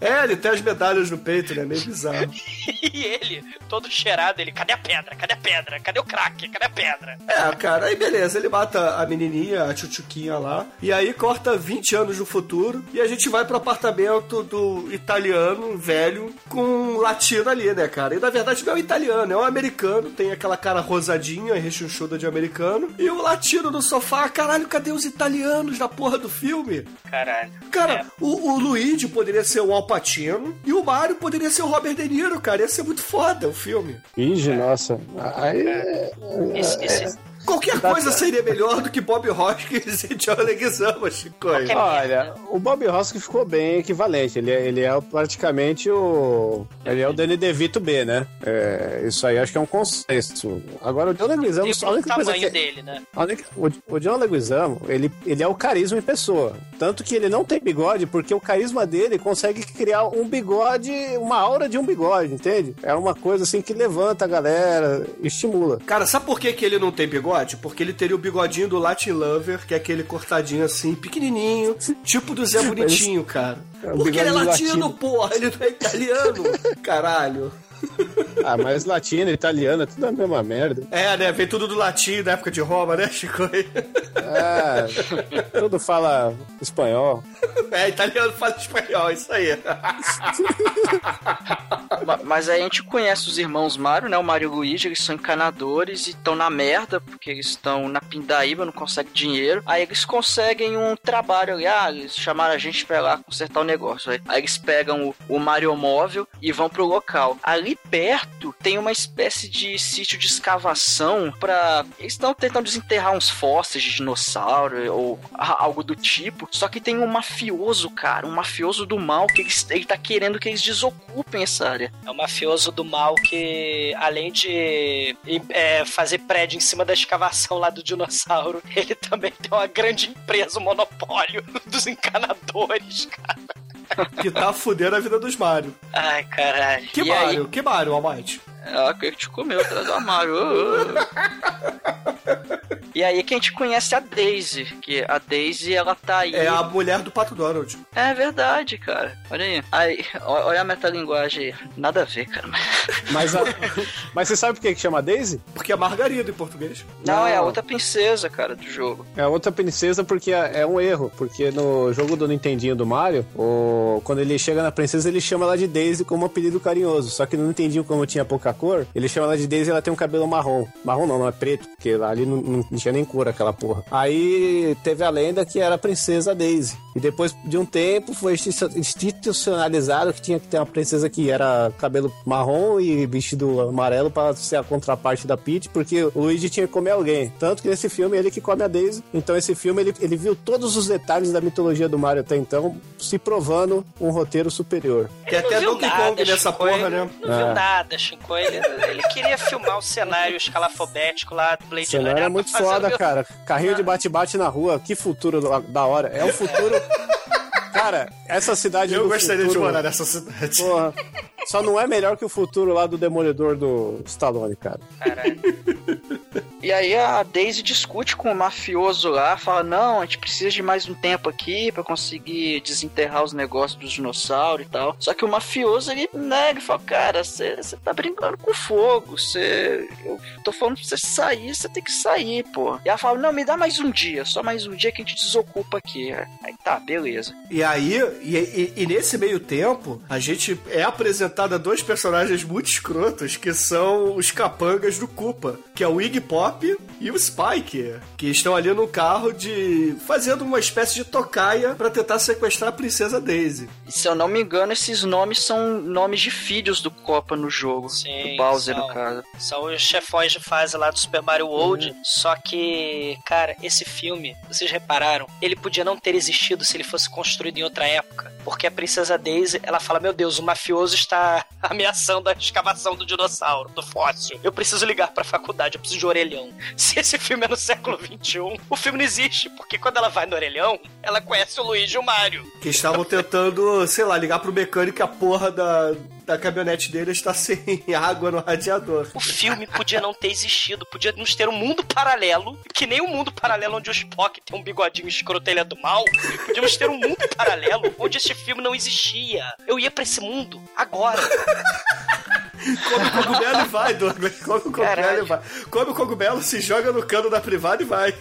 É, ele tem as medalhas no peito, né? Meio bizarro. *laughs* E ele, todo cheirado, ele, cadê a pedra? Cadê a pedra? Cadê o crack? Cadê a pedra? É, cara, aí beleza, ele mata a menininha, a tchutchuquinha lá, e aí corta 20 anos no futuro, e a gente vai pro apartamento do italiano, velho, com um latino ali, né, cara? E na verdade não é italiano, é um americano, tem aquela cara rosadinha, rechonchuda de americano, e o latino no sofá, caralho, cadê os italianos da porra do filme? Caralho. Cara, É. o, o Luigi poderia ser o Al Pacino, e o Mario poderia ser o Robert De Niro, cara, ia ser muito foda o filme. Ige, nossa. Aí. Esse, esse, Qualquer coisa seria melhor do que Bob Hoskins e John Leguizamo, Chico. Olha, o Bob Hoskins ficou bem equivalente. Ele é, ele é praticamente o. Ele é o Danny DeVito B, né? É, isso aí acho que é um consenso. Agora, o John Leguizamo. a o tamanho que, dele, né? o, o John Leguizamo, ele, ele é o carisma em pessoa. Tanto que ele não tem bigode, porque o carisma dele consegue criar um bigode, uma aura de um bigode, entende? É uma coisa assim que levanta a galera, estimula. Cara, sabe por que, que ele não tem bigode? Porque ele teria o bigodinho do Latin Lover, que é aquele cortadinho assim, pequenininho, tipo do Zé *laughs* Bonitinho, cara. É Porque ele é bigode latino, latino. porra, ele não é italiano. *laughs* Caralho. *laughs* Ah, mas latino, italiano, é tudo a mesma merda. É, né? Vem tudo do latim da época de Roma, né, Chico? *laughs* É, tudo fala espanhol. É, italiano fala espanhol, isso aí. *laughs* Ma- Mas aí a gente conhece os irmãos Mario, né? O Mario e o Luigi, eles são encanadores e estão na merda, porque eles estão na pindaíba, não conseguem dinheiro. Aí eles conseguem um trabalho ali, ah, eles chamaram a gente pra ir lá consertar o negócio. Aí, aí eles pegam o, o Mario Móvel e vão pro local. Ali perto tem uma espécie de sítio de escavação pra... Eles estão tentando desenterrar uns fósseis de dinossauro ou algo do tipo. Só que tem um mafioso, cara, um mafioso do mal que eles- ele tá querendo que eles desocupem essa área. É o mafioso do mal que, além de é, fazer prédio em cima da escavação lá do dinossauro, *laughs* ele também tem uma grande empresa, um monopólio *laughs* dos encanadores, cara. *laughs* que tá fudendo a vida dos Mario. Ai, caralho. Que e Mario? Que Mario, Almighty? É ela que te comeu atrás do armário. E aí que a gente conhece a Daisy, que a Daisy ela tá aí. É a mulher do Pato Donald. É verdade, cara. Olha aí. aí olha a metalinguagem aí. Nada a ver, cara. *laughs* Mas, a- mas você sabe por que que chama Daisy? Porque é Margarida em português. Não, é a Não. outra princesa, cara, do jogo. É outra princesa porque é é um erro. Porque no jogo do Nintendinho do Mario, o... quando ele chega na princesa, ele chama ela de Daisy como um apelido carinhoso. Só que no Nintendinho, como tinha pouca cor, ele chama ela de Daisy e ela tem um cabelo marrom. Marrom não, não é preto, porque lá ali não, não tinha nem cor aquela porra. Aí teve a lenda que era a princesa Daisy. E depois de um tempo foi institu- institucionalizado que tinha que ter uma princesa que era cabelo marrom e vestido amarelo para ser a contraparte da Peach, porque o Luigi tinha que comer alguém. Tanto que nesse filme ele que come a Daisy. Então esse filme ele, ele viu todos os detalhes da mitologia do Mario até então, se provando um roteiro superior. Tem Ele até não viu Donkey nada, Kong nessa porra, ele né? Não viu É. nada, Chico. Ele, ele queria filmar o cenário escalafobético lá do Blade O cenário Runner. é muito pra fazer foda, meu- cara. Carrinho de bate-bate na rua, que futuro da- hora. É o futuro. Cara, essa cidade Eu do gostaria de futuro- morar nessa cidade. Porra. Só não é melhor que o futuro lá do Demolidor do Stallone, cara. Caralho. E aí a Daisy discute com o mafioso lá, fala: Não, a gente precisa de mais um tempo aqui pra conseguir desenterrar os negócios dos dinossauros e tal. Só que o mafioso ele nega e fala: Cara, você tá brincando com fogo. Você. Eu tô falando pra você sair, você tem que sair, pô. E ela fala: Não, me dá mais um dia, só mais um dia que a gente desocupa aqui. Aí tá, beleza. E aí, e, e- e nesse meio tempo, a gente é apresentado a dois personagens muito escrotos, que são os capangas do Koopa, que é o Iggy Pop e o Spike, que estão ali no carro de fazendo uma espécie de tocaia pra tentar sequestrar a princesa Daisy. E se eu não me engano, esses nomes são nomes de filhos do Copa no jogo. Sim, do Bowser, são. no caso. São os chefões de fase lá do Super Mario World. Só que, cara, esse filme, vocês repararam, ele podia não ter existido se ele fosse construído em outra época. Porque a princesa Daisy, ela fala: Meu Deus, o mafioso está *laughs* ameaçando a escavação do dinossauro, do fóssil. Eu preciso ligar pra faculdade, eu preciso de orelhão. *laughs* Se esse filme é no século XXI, o filme não existe. Porque quando ela vai no orelhão, ela conhece o Luigi e o Mario. Que estavam tentando, sei lá, ligar pro mecânico a porra da, da caminhonete dele está *laughs* sem água no radiador. O filme podia não ter existido, podia nos ter um mundo paralelo, que nem o um mundo paralelo onde o Spock tem um bigodinho escroto ele é do mal. Podíamos ter um mundo paralelo onde esse filme não existia. Eu ia pra esse mundo agora. Come o cogumelo e vai, Douglas. Come o cogumelo Caralho. e vai. Come o cogumelo, se joga no cano da privada e vai.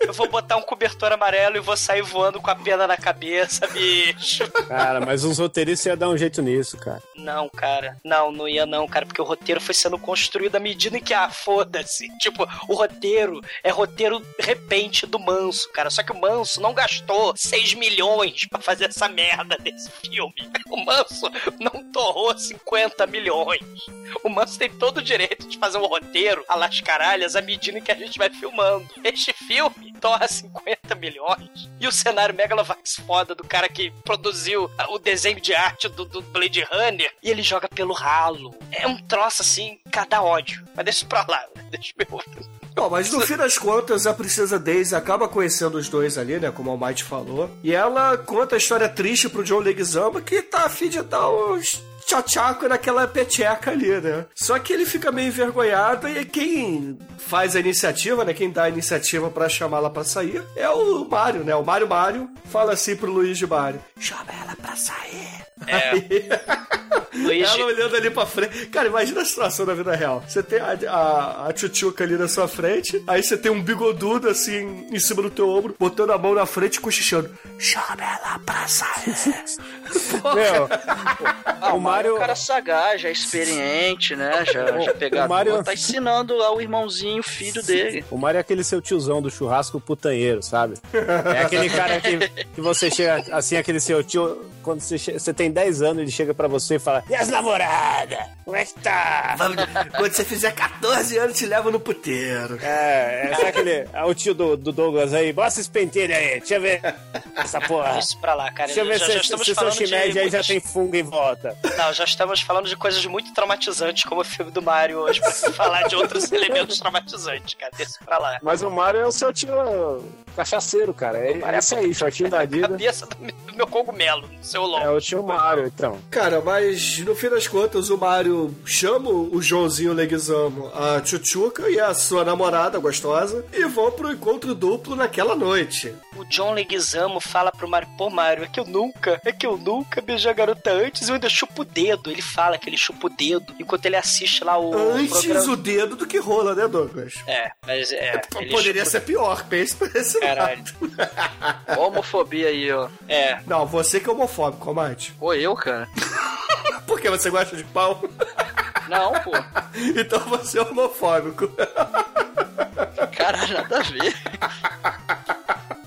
Eu vou botar um cobertor amarelo e vou sair voando com a pena na cabeça, bicho. Cara, mas os roteiristas iam dar um jeito nisso, cara. Não, cara. Não, não ia não, cara, porque o roteiro foi sendo construído à medida em que, ah, foda-se. Tipo, o roteiro é roteiro repente do Manso, cara. Só que o Manso não gastou 6 milhões pra fazer essa merda desse filme. *laughs* O Manso não torrou 50 milhões. *laughs* O Manso tem todo o direito de fazer um roteiro a las caralhas à medida que a gente vai filmando. Este filme torra 50 milhões. E o cenário Megalovax foda do cara que produziu ah, o desenho de arte do, do Blade Runner e ele joga pelo ralo. É um troço assim, cada ódio. Mas deixa pra lá, deixa eu Bom, mas no fim das contas, a princesa Daisy acaba conhecendo os dois ali, né? Como o Almighty falou. E ela conta a história triste pro John Leguizamo, que tá a fim de dar uns tchau-tchaco naquela peteca ali, né? Só que ele fica meio envergonhado e quem faz a iniciativa, né? Quem dá a iniciativa pra chamá-la pra sair é o Mario, né? O Mario Mario fala assim pro Luigi Mario: chama ela pra sair. É. Aí, Luigi, ela olhando ali pra frente. Cara, imagina a situação da vida real. Você tem a, a, a tchutchuca ali na sua frente, aí você tem um bigodudo assim em cima do teu ombro, botando a mão na frente e cochichando. Chama ela pra sair. *laughs* Meu, Ah, o Mario. é um cara sagaz, já experiente, né? Já, já pegador, o Mario- tá ensinando lá o irmãozinho, o filho dele. O Mario é aquele seu tiozão do churrasco putanheiro, sabe? É aquele cara que, que você chega, assim, aquele seu tio, quando você, che- você tem 10 anos, ele chega pra você e fala: E as namoradas? Como é que tá? Quando você fizer 14 anos, te leva no puteiro. É, é aquele. É o tio do, do Douglas aí. Bota esse pentelho aí, deixa eu ver. Essa porra. isso pra lá, cara. Deixa eu ver já, se, já se, estamos se seu falando de shimeji aí já tem fungo em volta. Não, já estamos falando de coisas muito traumatizantes, como o filme do Mario hoje, pra falar de outros *laughs* elementos traumatizantes, cara. Desce pra lá. Mas o Mario é o seu tio cachaceiro, cara. É Mario é aí, shortinho da *laughs* Adidas. Cabeça do, meu- do meu cogumelo, seu É longo. o tio Mario, então. Cara, mas no fim das contas, o Mario chama o Joãozinho Leguizamo, a Tchutchuca e a sua namorada gostosa e vão pro encontro duplo naquela noite. O John Leguizamo fala pro Mario, pô, Mario, é que eu nunca, é que eu nunca beijei a garota antes, eu ainda chupo o dedo. Ele fala que ele chupa o dedo enquanto ele assiste lá o Antes programa. o dedo do que rola, né, Douglas? É, mas é. *laughs* ele Poderia chupa- ser pior, pense por esse Caralho. lado. Homofobia aí, ó. É, Não, você que é homofóbico, Almighty. Ou eu, cara? *laughs* Por que você gosta de pau? Não, pô. *laughs* então você é homofóbico. Caralho, nada a ver.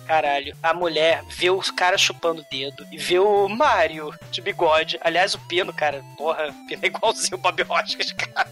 caralho. A mulher vê os caras chupando o dedo e vê o Mario de bigode. Aliás, o Pino, cara, porra, o Pino é igualzinho o Bob Hoskins, cara.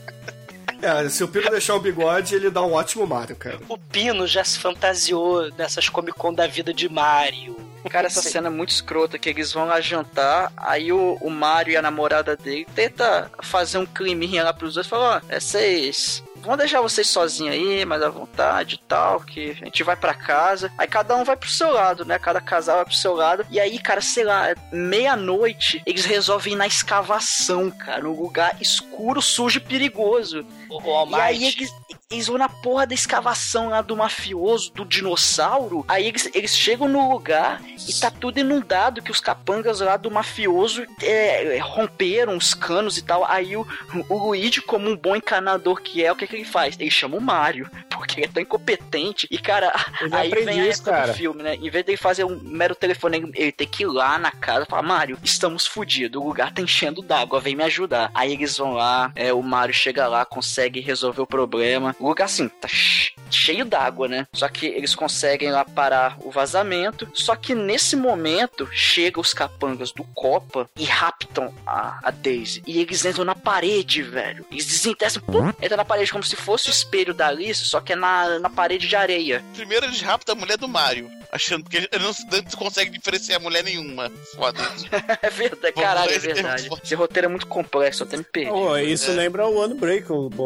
É, se o Pino deixar o bigode, ele dá um ótimo Mario, cara. O Pino já se fantasiou nessas Comic Con da vida de Mario. Cara, essa cena é muito escrota, que eles vão lá jantar, aí o, o Mario e a namorada dele tenta fazer um climinha lá pros dois, falam, ó, vocês vamos deixar vocês sozinhos aí, mais à vontade e tal, que a gente vai pra casa. Aí cada um vai pro seu lado, né? Cada casal vai pro seu lado. E aí, cara, sei lá, meia-noite, eles resolvem ir na escavação, cara. Um lugar escuro, sujo e perigoso. O, o E aí eles, eles vão na porra da escavação lá do mafioso, do dinossauro. Aí eles, eles chegam no lugar e tá tudo inundado, que os capangas lá do mafioso é, é, romperam os canos e tal. Aí o, o Luigi, como um bom encanador que é, o que, que ele faz? Ele chama o Mario, *laughs* porque ele é tão incompetente. E, cara, Ele aí vem a isso, época cara. do filme, né? Em vez dele fazer um mero telefone, ele- ele tem que ir lá na casa e falar, Mario, estamos fodidos, o lugar tá enchendo d'água, vem me ajudar. Aí eles vão lá, é, o Mario chega lá, consegue resolver o problema. O lugar, assim, tá che- cheio d'água, né? Só que eles conseguem lá parar o vazamento. Só que nesse momento, chegam os capangas do Copa e raptam a, a Daisy. E eles entram na parede, velho. Eles desentestam, pum, entra na parede como se fosse o espelho da Alice, só que é na, na parede de areia. Primeiro eles raptam a mulher do Mario, achando que ele não, não consegue diferenciar mulher nenhuma. Foda. *laughs* É verdade, caralho, é verdade. Esse roteiro é muito complexo, eu até me perdi. Pô, isso É. lembra o One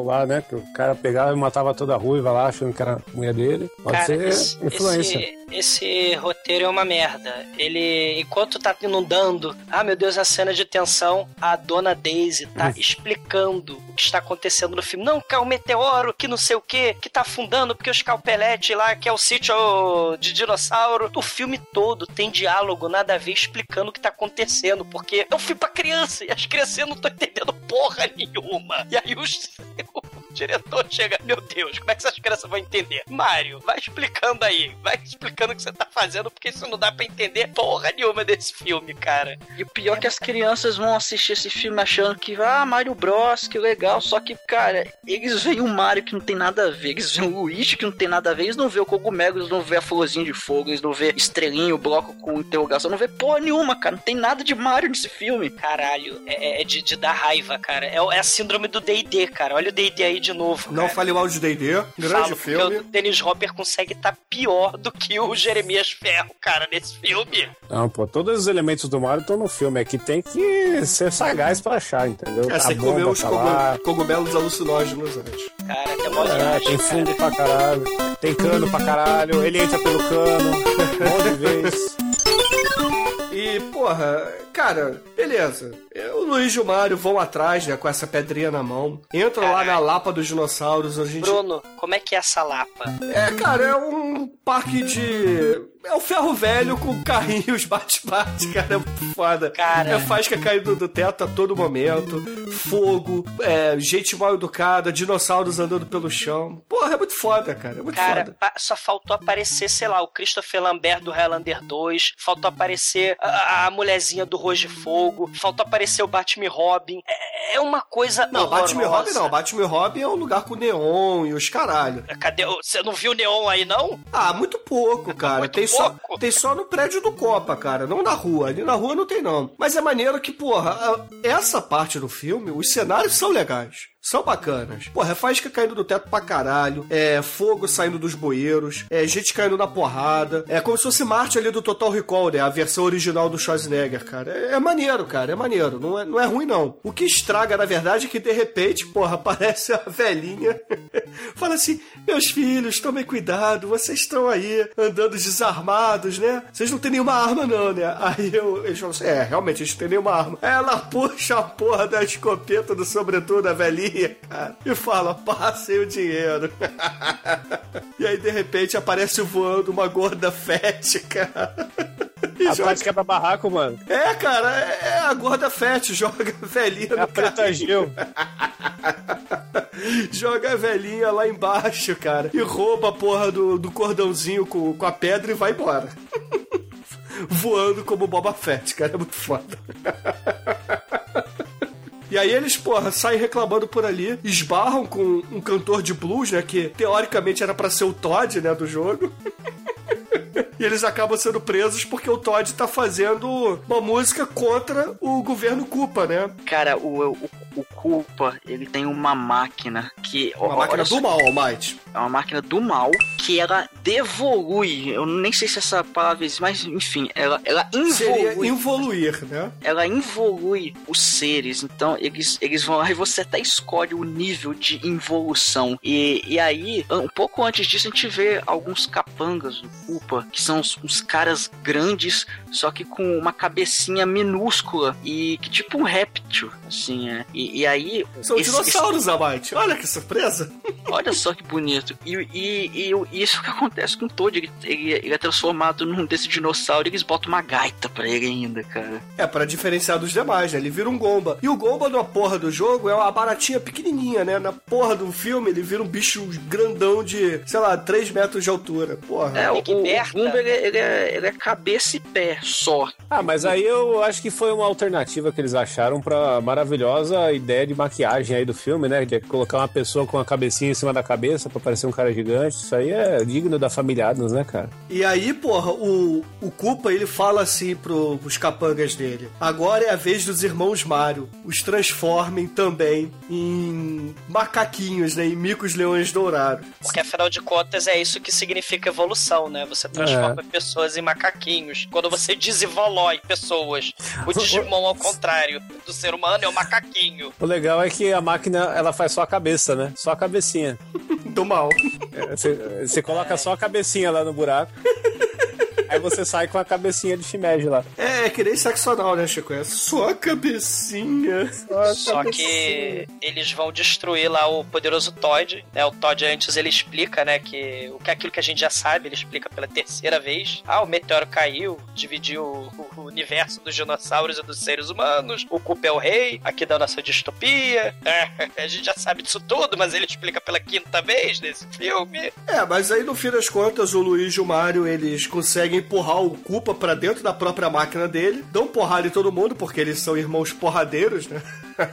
Lá, né? Que o cara pegava e matava toda a ruiva lá, achando que era a mulher dele. Pode Cara, ser esse, influência. esse, esse roteiro é uma merda. Ele, enquanto tá inundando, ah meu Deus, a cena de tensão, a dona Daisy tá Hum. explicando o que está acontecendo no filme. Não, que é um meteoro, que não sei o que, que tá afundando porque os calpelete lá, que é o sítio de dinossauro. O filme todo tem diálogo, nada a ver, explicando o que tá acontecendo, porque é um filme pra criança e as crianças não estão entendendo porra nenhuma. E aí os. O *laughs* diretor chega, meu Deus, como é que essas crianças vão entender? Mário, vai explicando aí, vai explicando o que você tá fazendo, porque isso não dá pra entender porra nenhuma desse filme, cara. E o pior é que as crianças vão assistir esse filme achando que, ah, Mario Bros, que legal. Só que, cara, eles veem o Mario que não tem nada a ver, eles veem o Luigi que não tem nada a ver, eles não vê o cogumelo, eles não vê a florzinha de fogo, eles não vê estrelinha, o bloco com interrogação, não vê porra nenhuma, cara. Não tem nada de Mario nesse filme. Caralho, é, é de, de dar raiva, cara. É, é a síndrome do D&D, cara. Olha o D&D aí de novo, Não cara. fale mal de D&D, grande Falo, porque filme. o Dennis Hopper consegue estar pior do que o Jeremias Ferro, cara, nesse filme. Não, pô, todos os elementos do Mario estão no filme. Aqui tem que ser sagaz pra achar, entendeu? É, comer bomba os tá cogumelos alucinógenos antes. Cara, que é mó É, tem cara. fundo pra caralho, tem cano pra caralho, ele entra pelo cano, *laughs* um monte de vez. E, porra, cara, beleza. O Luigi e o Mario vão atrás, né, com essa pedrinha na mão. Entram lá na lapa dos dinossauros. A gente... Bruno, como é que é essa lapa? É, cara, é um parque de. É um ferro velho com carrinhos *laughs* bate-bate, cara. É foda. Cara. É faísca caindo do teto a todo momento. Fogo, é, gente mal educada, dinossauros andando pelo chão. Porra, é muito foda, cara. É muito Cara, foda. pa- só faltou aparecer, sei lá, o Christopher Lambert do Highlander 2, faltou aparecer a, a mulherzinha do Rojo de Fogo, faltou aparecer o Batman e Robin. É, é uma coisa Não, Batman e horrorosa. Robin não. Batman e Robin é um lugar com neon e os caralho. Cadê? o- Você não viu Neon aí, não? Ah, muito pouco, *laughs* cara. Muito tem, Só, pouco? tem só no prédio do Copa, cara. Não na rua. Ali na rua não tem, não. Mas é maneiro que, porra, essa parte do filme, os cenários são legais. São bacanas. Porra, é faísca caindo do teto pra caralho. É fogo saindo dos bueiros. É gente caindo na porrada. É como se fosse Marte ali do Total Recall, né? A versão original do Schwarzenegger, cara. É, é maneiro, cara. É maneiro. Não é, não é ruim, não. O que estraga, na verdade, é que de repente, porra, *laughs* aparece a velhinha. *laughs* Fala assim: meus filhos, tomem cuidado. Vocês estão aí andando desarmados, né? Vocês não têm nenhuma arma, não, né? Aí eu, eles falam assim: é, realmente, gente não tem nenhuma arma. Aí ela *laughs* puxa a porra da escopeta do sobretudo da velhinha, cara, e fala: passem o dinheiro. *laughs* e aí, de repente, aparece voando uma gorda fete, cara. *laughs* E A joga- quebra barraco, mano. É, cara, é é a gorda fete, *laughs* joga a velhinha É a no preta. Gil. Joga a velhinha lá embaixo, cara. E rouba a porra do, do cordãozinho com, com a pedra e vai embora. Voando como Boba Fett, cara. É muito foda. E aí eles, porra, saem reclamando por ali, esbarram com um cantor de blues, né? Que teoricamente era pra ser o Todd, né? Do jogo. *laughs* E eles acabam sendo presos porque o Todd tá fazendo uma música contra o governo Cupa, né? Cara, o, o, o Culpa, ele tem uma máquina que. Uma ó, máquina olha só, do mal, Almighty. É uma máquina do mal que ela devolui. Eu nem sei se essa palavra existe, mas enfim, ela, ela involui. involuir, né? Ela involui os seres, então eles, eles vão lá e você até escolhe o nível de involução. E, e aí, um pouco antes disso, a gente vê alguns capangas do Culpa, que são uns, uns caras grandes, só que com uma cabecinha minúscula e que tipo um réptil, é. E, e aí. São esse- dinossauros, Abate. Olha que surpresa. *laughs* Olha só que bonito. E, e, e, e isso que acontece com o Toad. Ele, ele, ele é transformado num desse dinossauro e eles botam uma gaita pra ele ainda, cara. É, pra diferenciar dos demais, né? Ele vira um Gomba. E o Gomba na porra do jogo é uma baratinha pequenininha, né? Na porra do filme ele vira um bicho grandão de, sei lá, 3 metros de altura. Porra. É, o, o. Goomba, ele, é- ele é, ele é cabeça e pé só. Ah, mas aí eu acho que foi uma alternativa que eles acharam pra maravilhosa ideia de maquiagem aí do filme, né? De colocar uma pessoa com a cabecinha em cima da cabeça pra parecer um cara gigante. Isso aí é digno da família Adams, né, cara? E aí, porra, o, o Koopa, ele fala assim pro, pros capangas dele. Agora é a vez dos irmãos Mario. Os transformem também em macaquinhos, né? Em micos leões dourados. Porque afinal de contas é isso que significa evolução, né? Você transforma pessoas em macaquinhos. Quando você desevolói pessoas. O *laughs* Digimon, ao contrário do ser humano, é o macaquinho. O legal é que a máquina, ela faz só a cabeça, né? Só a cabecinha. Do mal. É, Você, você coloca só a cabecinha lá no buraco. Aí você sai com a cabecinha de shimeji lá. É, é que nem sexo anal, né, Chico? É só a cabecinha. Só que eles vão destruir lá o poderoso Todd. Né? O Todd antes ele explica, né, que o que é aquilo que a gente já sabe, ele explica pela terceira vez. Ah, o meteoro caiu, dividiu o, o universo dos dinossauros e dos seres humanos. O Koopa é o rei, aqui da nossa distopia. *laughs* É, a gente já sabe disso tudo, mas ele explica pela quinta vez nesse filme. É, mas aí no fim das contas, o Luigi e o Mario, eles conseguem empurrar o Koopa pra dentro da própria máquina dele, dão porrada em todo mundo, porque eles são irmãos porradeiros, né?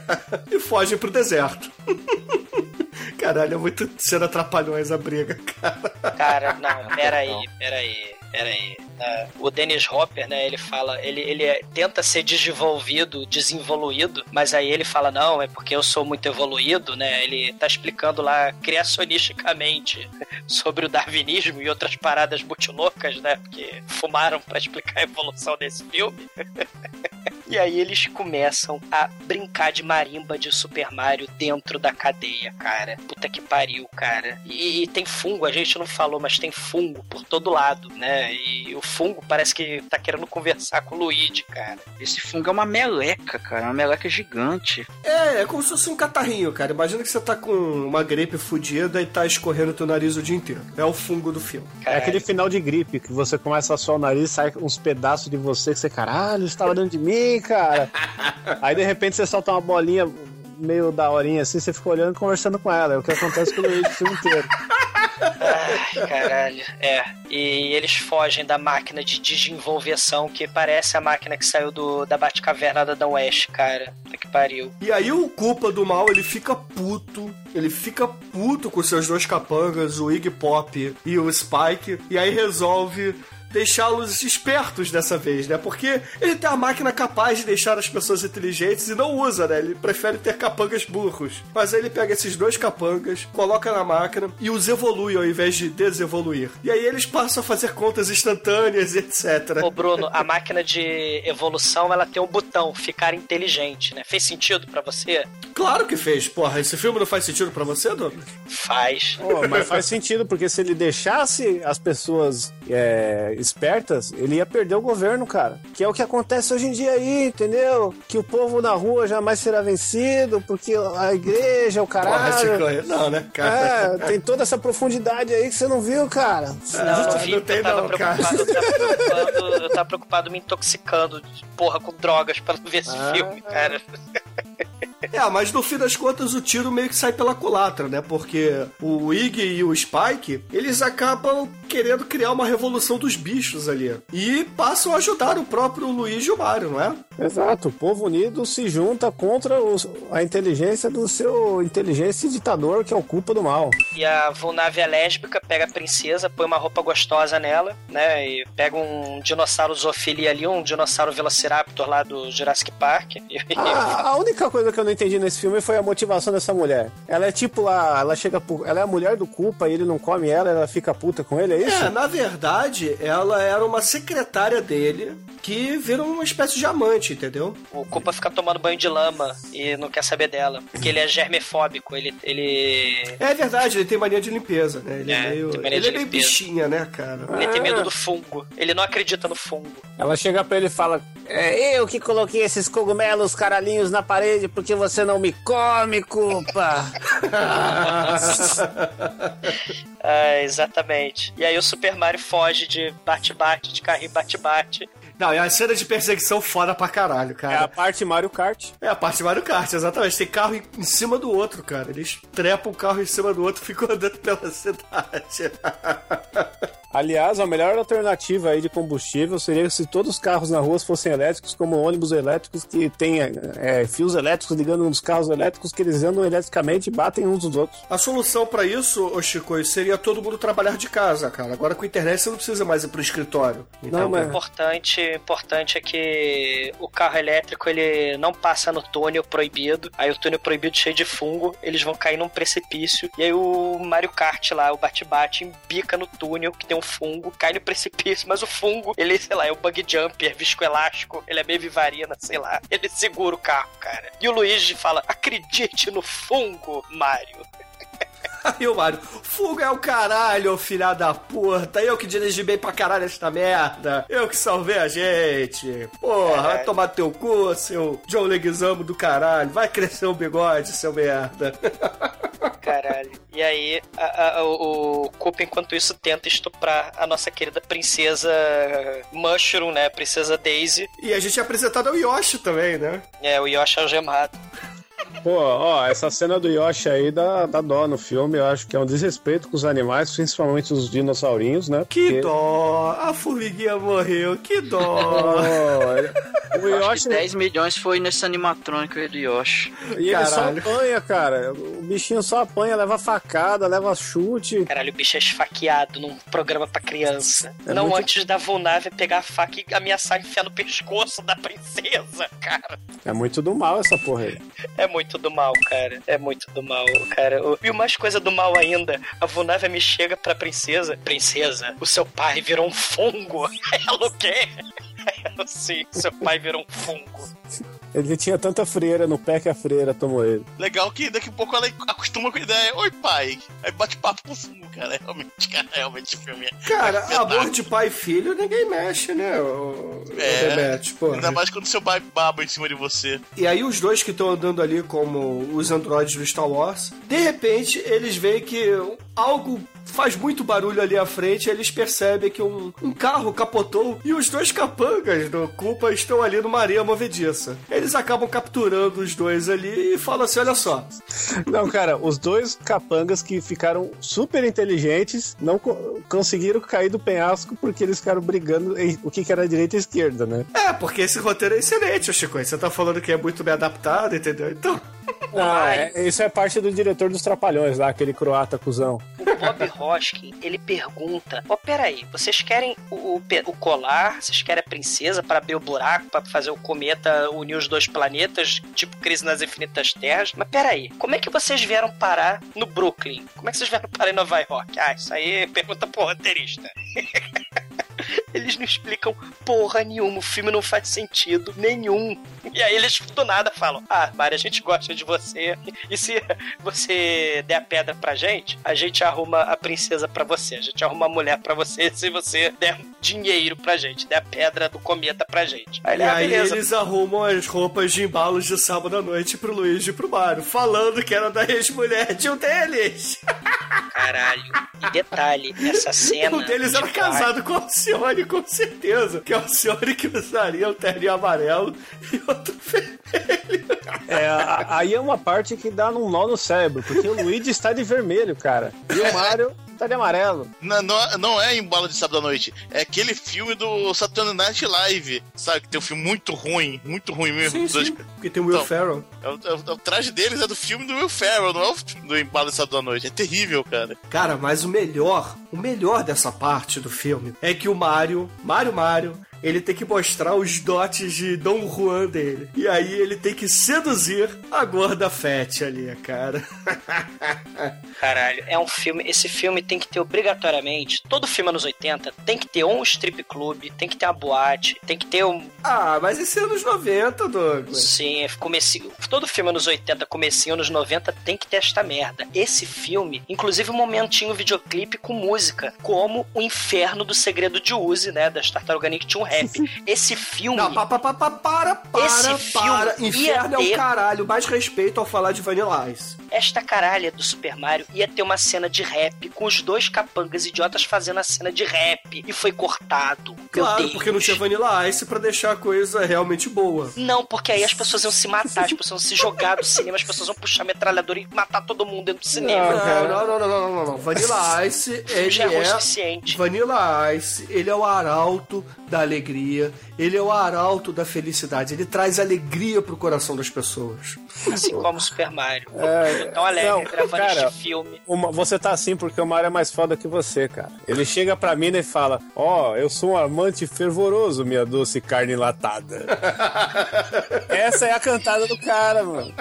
*laughs* e fogem pro deserto. *laughs* Caralho, é muito sendo atrapalhões a briga, cara. Cara, não, *laughs* peraí, peraí, peraí. Ah, o Dennis Hopper, né, ele fala, ele, ele é- tenta ser desenvolvido, desenvoluído, mas aí ele fala, não, é porque eu sou muito evoluído, né, ele tá explicando lá criacionisticamente *laughs* sobre o darwinismo e outras paradas muito loucas, né, porque fumaram pra explicar a evolução desse filme. *laughs* E aí eles começam a brincar de marimba de Super Mario dentro da cadeia, cara. Puta que pariu, cara. E, e tem fungo, a gente não falou, mas tem fungo por todo lado, né? E o fungo parece que tá querendo conversar com o Luigi, cara. Esse fungo é uma meleca, cara. Uma meleca gigante. É, é como se fosse um catarrinho, cara. Imagina que você tá com uma gripe fodida e tá escorrendo teu nariz o dia inteiro. É o fungo do filme. É aquele final de gripe que você começa a suar o nariz e sai uns pedaços de você que você, caralho, você tava dentro de mim, cara. Aí de repente você solta uma bolinha meio da horinha assim, você fica olhando e conversando com ela. É o que acontece com o Luigi o filme inteiro. Ai, caralho. É. E eles fogem da máquina de desenvolveção que parece a máquina que saiu do, da Batcaverna da Dan West, cara. Puta que pariu. E aí o culpa do mal, ele fica puto. Ele fica puto com seus dois capangas, o Iggy Pop e o Spike. E aí resolve deixá-los espertos dessa vez, né? Porque ele tem a máquina capaz de deixar as pessoas inteligentes e não usa, né? Ele prefere ter capangas burros. Mas aí ele pega esses dois capangas, coloca na máquina e os evolui ao invés de desevoluir. E aí eles passam a fazer contas instantâneas e etc. Ô Bruno, a máquina de evolução ela tem um botão, ficar inteligente, né? Fez sentido pra você? Claro que fez. Porra, esse filme não faz sentido pra você, Douglas? Faz. Pô, mas faz sentido, porque se ele deixasse as pessoas é, espertas, ele ia perder o governo, cara. Que é o que acontece hoje em dia aí, entendeu? Que o povo na rua jamais será vencido, porque a igreja, o Porra, caralho. Chico, não, né, cara? É, *laughs* tem toda essa profundidade aí que você não viu, cara. Não, não vi, tem eu tava não, cara. preocupado, eu tava *laughs* preocupado, eu tava preocupado me intoxicando, de porra, com drogas pra ver esse Ah. filme, cara. É, mas no fim das contas o tiro meio que sai pela culatra, né? Porque o Iggy e o Spike, eles acabam querendo criar uma revolução dos bichos ali. E passam a ajudar o próprio Luigi e o Mario, não é? Exato, o povo unido se junta contra os- a inteligência do seu inteligência ditador que é o culpa do mal. E a Vulnave é lésbica, pega a princesa, põe uma roupa gostosa nela, né? E pega um dinossauro zoofilia ali, um dinossauro Velociraptor lá do Jurassic Park. *laughs* Ah, a única coisa que eu não entendi nesse filme foi a motivação dessa mulher. Ela é tipo lá, ela chega ela é a mulher do culpa e ele não come ela, ela fica puta com ele, é isso? É, na verdade, ela era uma secretária dele que vira uma espécie de amante, entendeu? o Culpa fica tomando banho de lama e não quer saber dela. Porque ele é germefóbico, ele. ele... É verdade, ele tem mania de limpeza, né? Ele é, É, meio. tem mania Ele de é meio limpeza. bichinha, né, cara? Ele tem Ah. medo do fungo. Ele não acredita no fungo. Ela chega pra ele e fala: É eu que coloquei esses cogumelos caralhinhos na parede porque você não me come, culpa. Ah, *laughs* exatamente. E aí o Super Mario foge de bate-bate, de carrinho bate-bate. Não, é a cena de perseguição foda pra caralho, É a cara. parte Mario Kart. É a parte Mario Kart, exatamente. Tem carro em, cima do outro, cara. Eles trepam o carro em cima do outro e ficam andando pela cidade. *laughs* Aliás, a melhor alternativa aí de combustível seria se todos os carros na rua fossem elétricos, como ônibus elétricos que tem é, fios elétricos ligando nos carros elétricos que eles andam eletricamente e batem uns dos outros. A solução pra isso, ô Chico, seria todo mundo trabalhar de casa, cara. Agora com a internet você não precisa mais ir pro escritório. Não, mas- Importante, importante é que o carro elétrico ele não passa no túnel proibido. Aí o túnel proibido cheio de fungo, eles vão cair num precipício. E aí o Mario Kart lá, o bate-bate, embica no túnel que tem um fungo, cai no precipício, mas o fungo, ele, sei lá, é o bug jumper, viscoelástico, ele é meio vivarina, sei lá. Ele segura o carro, cara. E o Luigi fala: acredite no fungo, Mario. *laughs* *laughs* Aí o Mario, fuga é o caralho, filha da puta. Eu que dirigi bem pra caralho esta merda. Eu que salvei a gente. Porra, vai tomar teu cu, seu John Leguizamo do caralho. Vai crescer o bigode, seu merda. *laughs* Caralho. E aí, a- a- o, o Koopa, enquanto isso, tenta estuprar a nossa querida princesa Mushroom, né? Princesa Daisy. E a gente é apresentado ao Yoshi também, né? É, o Yoshi algemado. Pô, ó, essa cena do Yoshi aí dá, dá dó no filme, eu acho que é um desrespeito com os animais, principalmente os dinossaurinhos, né? Que Porque- dó. A formiguinha morreu, que dó. *laughs* O Eu acho Yoshi que 10 milhões foi nesse animatrônico aí do Yoshi. E ele só Caralho. apanha, cara. O bichinho só apanha, leva facada, leva chute. Caralho, o bicho é esfaqueado num programa pra criança. É Não muito- antes da Vulnave pegar a faca e ameaçar enfiar no pescoço da princesa, *laughs* cara. É muito do mal essa porra aí. É muito do mal, cara. É muito do mal, cara. E o mais coisa do mal ainda, a Vulnave me chega pra princesa. Princesa, o seu pai virou um fungo. *laughs* Ela o quê? *laughs* Sim, seu pai virou um fungo. Ele tinha tanta freira no pé que a freira tomou ele. Legal que daqui a pouco ela acostuma com a ideia. Oi, pai. Aí bate papo com o fumo, cara. *laughs* Realmente, cara, realmente o filme é. Cara, amor de pai e filho, ninguém mexe, né? O, É. pô. Ainda mais quando seu pai baba em cima de você. E aí os dois que estão andando ali como os androides do Star Wars, de repente eles veem que algo faz muito barulho ali à frente, eles percebem que um, um carro capotou e os dois capangas do Culpa estão ali numa areia movediça. Eles acabam capturando os dois ali e falam assim, olha só, Não, cara, os dois capangas que ficaram super inteligentes não co- conseguiram cair do penhasco porque eles ficaram brigando em o que, era direita e esquerda, né? é, porque esse roteiro é excelente, Chico, você tá falando que é muito bem adaptado, entendeu? Então... Não, é- isso é parte do diretor dos Trapalhões lá, aquele croata cuzão. O Bob Hoskin, ele pergunta: Ó, peraí, vocês querem o, o o colar? Vocês querem a princesa para abrir o buraco, para fazer o cometa unir os dois planetas, tipo Crise nas Infinitas Terras? Mas peraí, como é que vocês vieram parar no Brooklyn? Como é que vocês vieram parar em Nova York? Ah, isso aí é pergunta pro roteirista. *laughs* *laughs* Eles não explicam porra nenhuma, o filme não faz sentido nenhum. E aí eles do nada falam: Ah, Mari, a gente gosta de você. E se você der a pedra pra gente, a gente arruma a princesa pra você. A gente arruma a mulher pra você se você der dinheiro pra gente, der a pedra do cometa pra gente. Aí E ele, ah, aí beleza. eles arrumam as roupas de embalos de sábado à noite pro Luigi e pro Mario, falando que era da ex-mulher de um deles. *laughs* Caralho. E detalhe, essa cena. Um deles era de casado com a Alcione, com certeza. Que é a Alcione que usaria o terno amarelo e outro vermelho. É, aí é uma parte que dá num nó no cérebro, porque o Luigi está de vermelho, cara. E o Mario tá de amarelo. Não, não, não é Embala de Sábado à Noite. É aquele filme do Saturday Night Live. Sabe? Que tem um filme muito ruim. Muito ruim mesmo. Sim, sim, porque tem o Will Então, Ferrell. É o, é o- o traje deles é do filme do Will Ferrell, não é o filme do Embala de Sábado à Noite. É terrível, cara. Cara, mas o melhor, o melhor dessa parte do filme é que o Mario, Mario Mario, ele tem que mostrar os dotes de Dom Juan dele. E aí ele tem que seduzir a gorda Fett ali, cara. *laughs* Caralho, é um filme. Esse filme tem que ter obrigatoriamente. Todo filme anos 80 tem que ter um strip club, tem que ter uma boate, tem que ter um. ah, mas esse é anos 90, Douglas. Sim, é comecinho. Todo filme anos 80, comecinho anos 90 tem que ter esta merda. Esse filme, inclusive um momentinho videoclipe com música, como o Inferno do Segredo de Uzi, né? Das Tartaruga Ninja, tinha um rap. Esse filme. Não, pa, pa, pa, pa, para, para, Esse filme para. Inferno é ter- o caralho. Mais respeito ao falar de Vanilla Ice. Esta caralha do Super Mario ia ter uma cena de rap com os dois capangas idiotas fazendo a cena de rap e foi cortado. Claro, porque não tinha Vanilla Ice pra deixar a coisa realmente boa. Não, porque aí as pessoas iam se matar, as pessoas iam se jogar do cinema, as pessoas iam puxar metralhadora e matar todo mundo dentro do cinema. Não, não, não, não, não, não, não. Vanilla Ice, ele Já é é suficiente. Vanilla Ice, ele é o arauto da alegria, ele é o arauto da felicidade, ele traz alegria pro coração das pessoas. Assim como o Super Mario. É, Tão alegre não, gravando cara, este filme. Uma- você tá assim porque o Mario é mais foda que você, cara. Ele chega pra mim e fala: Ó, eu sou um amante fervoroso, minha doce carne enlatada. *laughs* Essa é a cantada do cara, mano.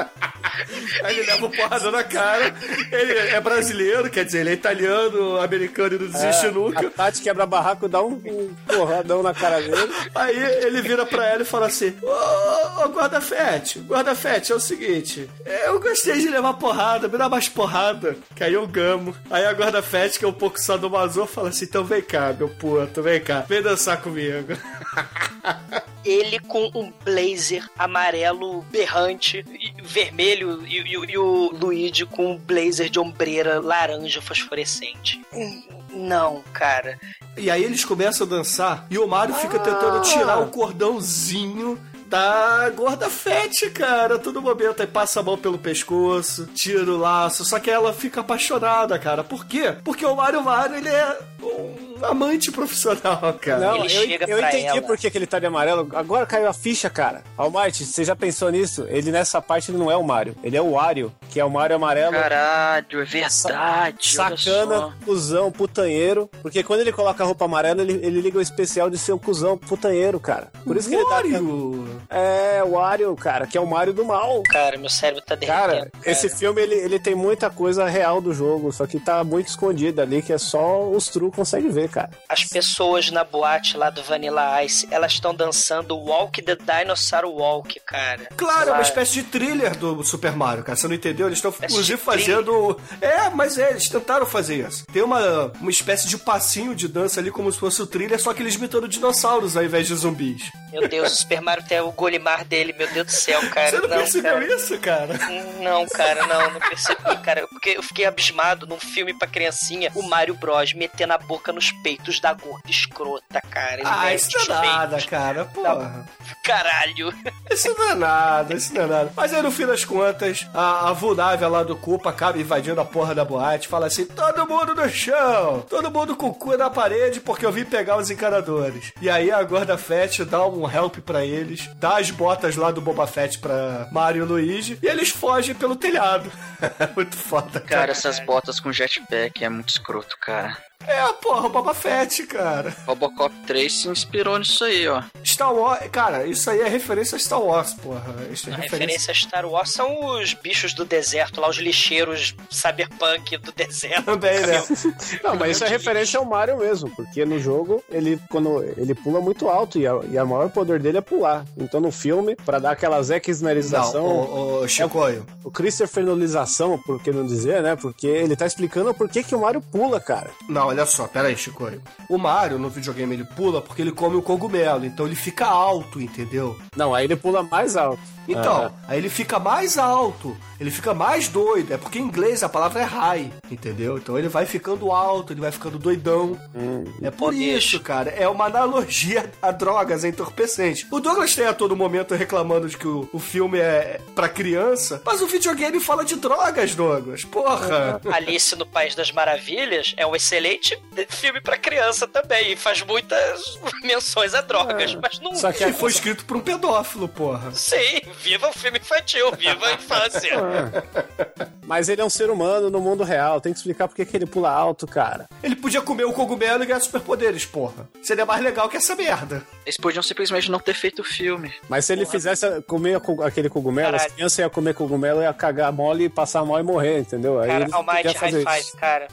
Aí ele leva o porrada na cara, ele é brasileiro, quer dizer, ele é italiano, americano e não desiste A nunca. Tati quebra barraco, dá um, um porradão na cara dele. Aí ele vira pra ela e fala assim: Ô, ô guarda-fete, guarda-fete, é o seguinte, eu gostei de levar porrada, me dá mais porrada. Que aí eu gamo. Aí a guarda-fete, que é um pouco sadomaso, fala assim: então vem cá, meu puto, vem cá, vem dançar comigo. *laughs* Ele com um blazer amarelo berrante, e vermelho, e, e- e o Luigi com um blazer de ombreira laranja fosforescente. Hum, Não, cara. E aí eles começam a dançar e o Mario fica tentando tirar o cordãozinho da gorda fete, cara, todo momento. Aí passa a mão pelo pescoço, tira o laço, só que ela fica apaixonada, cara. Por quê? Porque o Mario Mario, ele é um amante profissional, cara. Não, Ele eu, chega eu pra entendi ela. por que, que ele tá de amarelo. Agora caiu a ficha, cara. Almighty, você já pensou nisso? Ele nessa parte ele não é o Mario. Ele é o Wario, que é o Mario amarelo. Caralho, é verdade. Sacana, cuzão, putanheiro. Porque quando ele coloca a roupa amarela, ele, ele liga o especial de ser o cuzão, putanheiro, cara. Por isso que ele. Mario! É, o Wario, cara, que é o Mario do mal. Cara, meu cérebro tá derretendo. Cara, Cara, esse filme ele, ele tem muita coisa real do jogo, só que tá muito escondida ali, que é só os true conseguem ver, cara. As pessoas na boate lá do Vanilla Ice, elas estão dançando Walk the Dinosaur Walk, cara. Claro, é uma Lá- espécie de thriller do Super Mario, cara. Você não entendeu? Eles estão, Espécie inclusive, fazendo. É, mas é, eles tentaram fazer isso. Tem uma, uma espécie de passinho de dança ali, como se fosse o thriller, só que eles imitando dinossauros ao invés de zumbis. Meu Deus, o Super Mario tem o Golimar dele, meu Deus do céu, cara. Você não, não, percebeu cara. isso, cara? Não, cara, não, não percebi, cara. Porque eu fiquei abismado num filme pra criancinha, o Mario Bros metendo a boca nos peitos da gorda escrota, cara. Ele Ah, isso não é nada, peitos. cara. Porra. Caralho. Isso não é nada, isso não é nada. Mas aí, no fim das contas, a, a vulnável lá do Culpa acaba invadindo a porra da boate fala assim: todo mundo no chão, todo mundo com o cu na parede porque eu vim pegar os encanadores. E aí a gorda Fett dá um help pra eles, dá as botas lá do Boba Fett pra Mario e Luigi e eles fogem pelo telhado. *laughs* Muito foda, cara. Cara, essas botas com jetpack é muito escroto, cara. É, porra, o Boba Fett, cara. Robocop 3 se inspirou nisso aí, ó. Star Wars, cara, isso aí é referência a Star Wars, porra. Isso é A referência. referência a Star Wars são os bichos do deserto, lá os lixeiros cyberpunk do deserto. *laughs* Também, né? *laughs* Não, mas isso é referência ao Mario mesmo, porque no jogo ele quando ele pula muito alto e a, e a maior poder dele é pular. Então no filme, pra dar aquela Não, Zeckisnerização, o, o Chicoio. o Christopherlização, por que não dizer, né? Porque ele tá explicando por que, que o Mario pula, cara. Não, olha só, pera aí, Chicoio. O Mario, no videogame, ele pula porque ele come o cogumelo, então ele fica alto, entendeu? Não, aí ele pula mais alto. Então, aí ele fica mais alto, ele fica mais doido. É porque em inglês a palavra é high, entendeu? Então ele vai ficando alto, ele vai ficando doidão. É por isso, bicho. cara. É uma analogia *laughs* a drogas, a entorpecente. O Douglas tem a todo momento reclamando de que o, o filme é pra criança, mas o videogame fala de drogas, Douglas. Porra! Alice no País das Maravilhas é um excelente filme pra criança também. E faz muitas *laughs* menções a drogas, mas não. Só que foi escrito por um pedófilo, porra. Sim, viva o filme infantil, viva a infância. *laughs* Mas ele é um ser humano no mundo real, tem que explicar por que ele pula alto, cara. Ele podia comer o cogumelo e ganhar superpoderes, porra. Seria mais legal que essa merda. Eles podiam simplesmente não ter feito o filme. Mas se ele fizesse comer co- aquele cogumelo, as Caralho. crianças iam comer cogumelo, ia cagar mole, passar mal e morrer, entendeu? Aí Cara, Almighty High Five, isso. cara.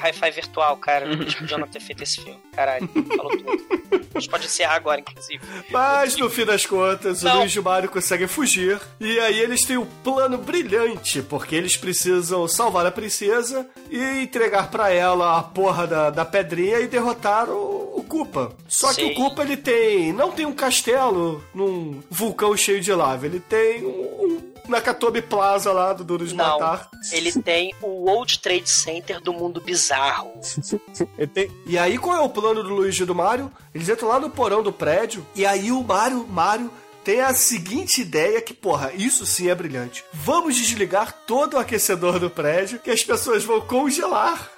High Five virtual, cara. Eles podiam não ter feito esse filme. Caralho, falou tudo. A gente pode encerrar agora, inclusive. Mas no fim das contas, Não. o Luiz e o Mario conseguem fugir. E aí eles têm um plano brilhante, porque eles precisam salvar a princesa e entregar pra ela a porra da, da pedrinha e derrotar o, o Koopa. Só que Sim. o Koopa ele tem. não tem um castelo num vulcão cheio de lava, ele tem um. um Nakatomi Plaza lá do Duro de Não, Matar. ele tem o World Trade Center do mundo bizarro. *laughs* Ele tem... E aí, qual é o plano do Luigi e do Mario? Eles entram lá no porão do prédio, e aí o Mario, Mario tem a seguinte ideia que, porra, isso sim é brilhante. Vamos desligar todo o aquecedor do prédio, que as pessoas vão congelar.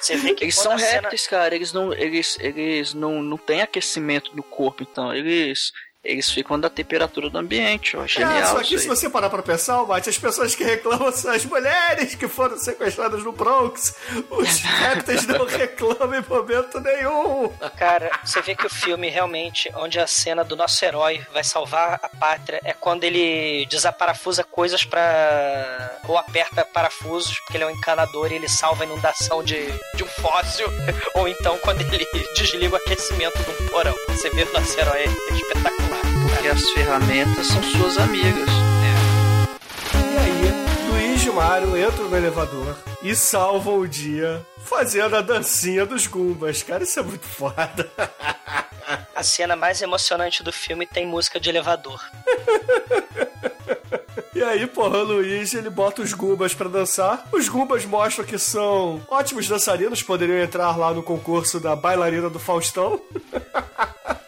Você vê que Eles são a cena- répteis, cara. Eles não, eles, eles não, não têm aquecimento no corpo, então eles, eles ficam da temperatura do ambiente. Ó. É, Genial só que se você parar pra pensar, Almighty, as pessoas que reclamam são as mulheres que foram sequestradas no Bronx. Os *laughs* répteis não reclamam em momento nenhum. Cara, você vê que o filme realmente, onde a cena do nosso herói vai salvar a pátria, é quando ele desaparafusa coisas pra. ou aperta parafusos, porque ele é um encanador e ele salva a inundação de, de um fóssil, *laughs* ou então quando ele *laughs* desliga o aquecimento de um porão. Você vê o nosso herói é espetacular. Porque as ferramentas são suas amigas. E aí, Luigi e Mario entram no elevador e salvam o dia fazendo a dancinha dos Gumbas. Cara, isso é muito foda. A cena mais emocionante do filme tem música de elevador. E aí, porra, o Luigi, ele bota os Gumbas pra dançar. Os Gumbas mostram que são ótimos dançarinos, poderiam entrar lá no concurso da bailarina do Faustão. *laughs*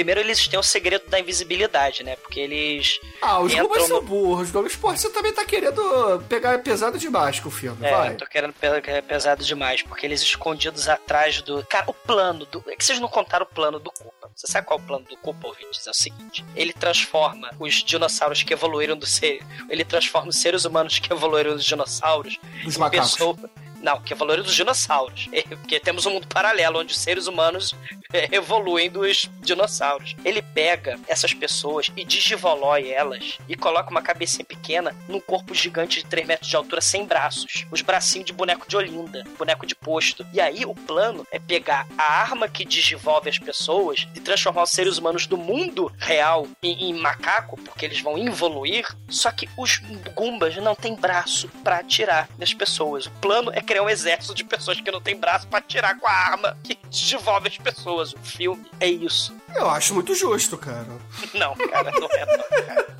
Primeiro eles têm o segredo da invisibilidade, né? Porque eles Ah, os entram Gumbas são no- burros, Douglas. Porra, você também tá querendo pegar pesado demais com o filme, É, vai. eu tô querendo pe- que é pesado demais, porque eles escondidos atrás do. Cara, o plano do. É que vocês não contaram o plano do Koopa. Você sabe qual é o plano do Koopa, ouvintes? É o seguinte: ele transforma os dinossauros que evoluíram do ser. Ele transforma os seres humanos que evoluíram dos dinossauros em macacos. pessoa- Não, que evoluíram dos dinossauros. *laughs* Porque temos um mundo paralelo onde os seres humanos é, evoluem dos dinossauros. Ele pega essas pessoas e digivolói elas e coloca uma cabecinha pequena num corpo gigante de 3 metros de altura sem braços. Os bracinhos de boneco de Olinda, boneco de posto. E aí o plano é pegar a arma que digivolve as pessoas e transformar os seres humanos do mundo real em, em macaco, porque eles vão evoluir. Só que os Gumbas não têm braço pra atirar nas pessoas. O plano é criar um exército de pessoas que não têm braço pra atirar com a arma que desenvolve as pessoas. O filme é isso. Eu acho muito justo, cara. *laughs* Não, cara, não é não, cara.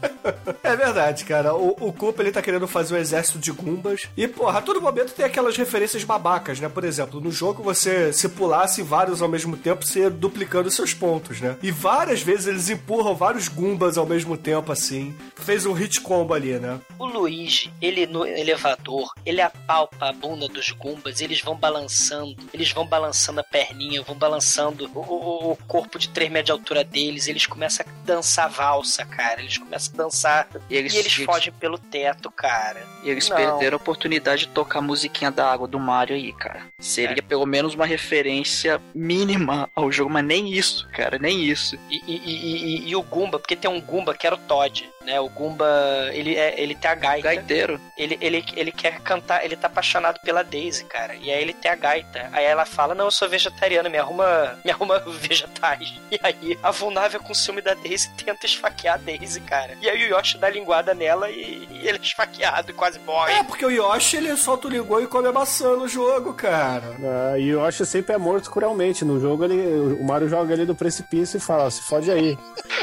É verdade, cara. O, o Koopa, ele tá querendo fazer um exército de Gumbas. E, porra, a todo momento tem aquelas referências babacas, né? Por exemplo, no jogo você se pulasse vários ao mesmo tempo, você duplicando seus pontos, né? E várias vezes eles empurram vários Gumbas ao mesmo tempo, assim. Fez um hit combo ali, né? O Luigi, ele no elevador, ele apalpa a bunda dos Gumbas, eles vão balançando, eles vão balançando a perninha, vão balançando o, o- o corpo de 3 metros de altura deles, eles começam a dançar valsa, cara. Eles começam a dançar E eles, e eles fogem pelo teto, cara. E eles Não. perderam a oportunidade de tocar a musiquinha da água do Mario aí, cara. Seria É. pelo menos uma referência mínima ao jogo, mas nem isso, cara, nem isso. E, e- e- e- e o Gumba, porque tem um Gumba que era o Todd, né? O Gumba, ele, é, ele tem a gaita. Gaiteiro. Ele, ele, ele quer cantar, ele tá apaixonado pela Daisy, cara. E aí ele tem a gaita. Aí ela fala: Não, eu sou vegetariana, me arruma, *laughs* me arruma vegetais. E aí a Vulnável, com ciúme da Daisy, tenta esfaquear a Daisy, cara. E aí o Yoshi dá linguada nela e, e ele é esfaqueado e quase morre. É, porque o Yoshi, ele solta o Ligou e come a maçã no jogo, cara. Ah, e acho que sempre é morto cruelmente. No jogo, ele, o Mario joga ele do precipício e fala: se fode aí.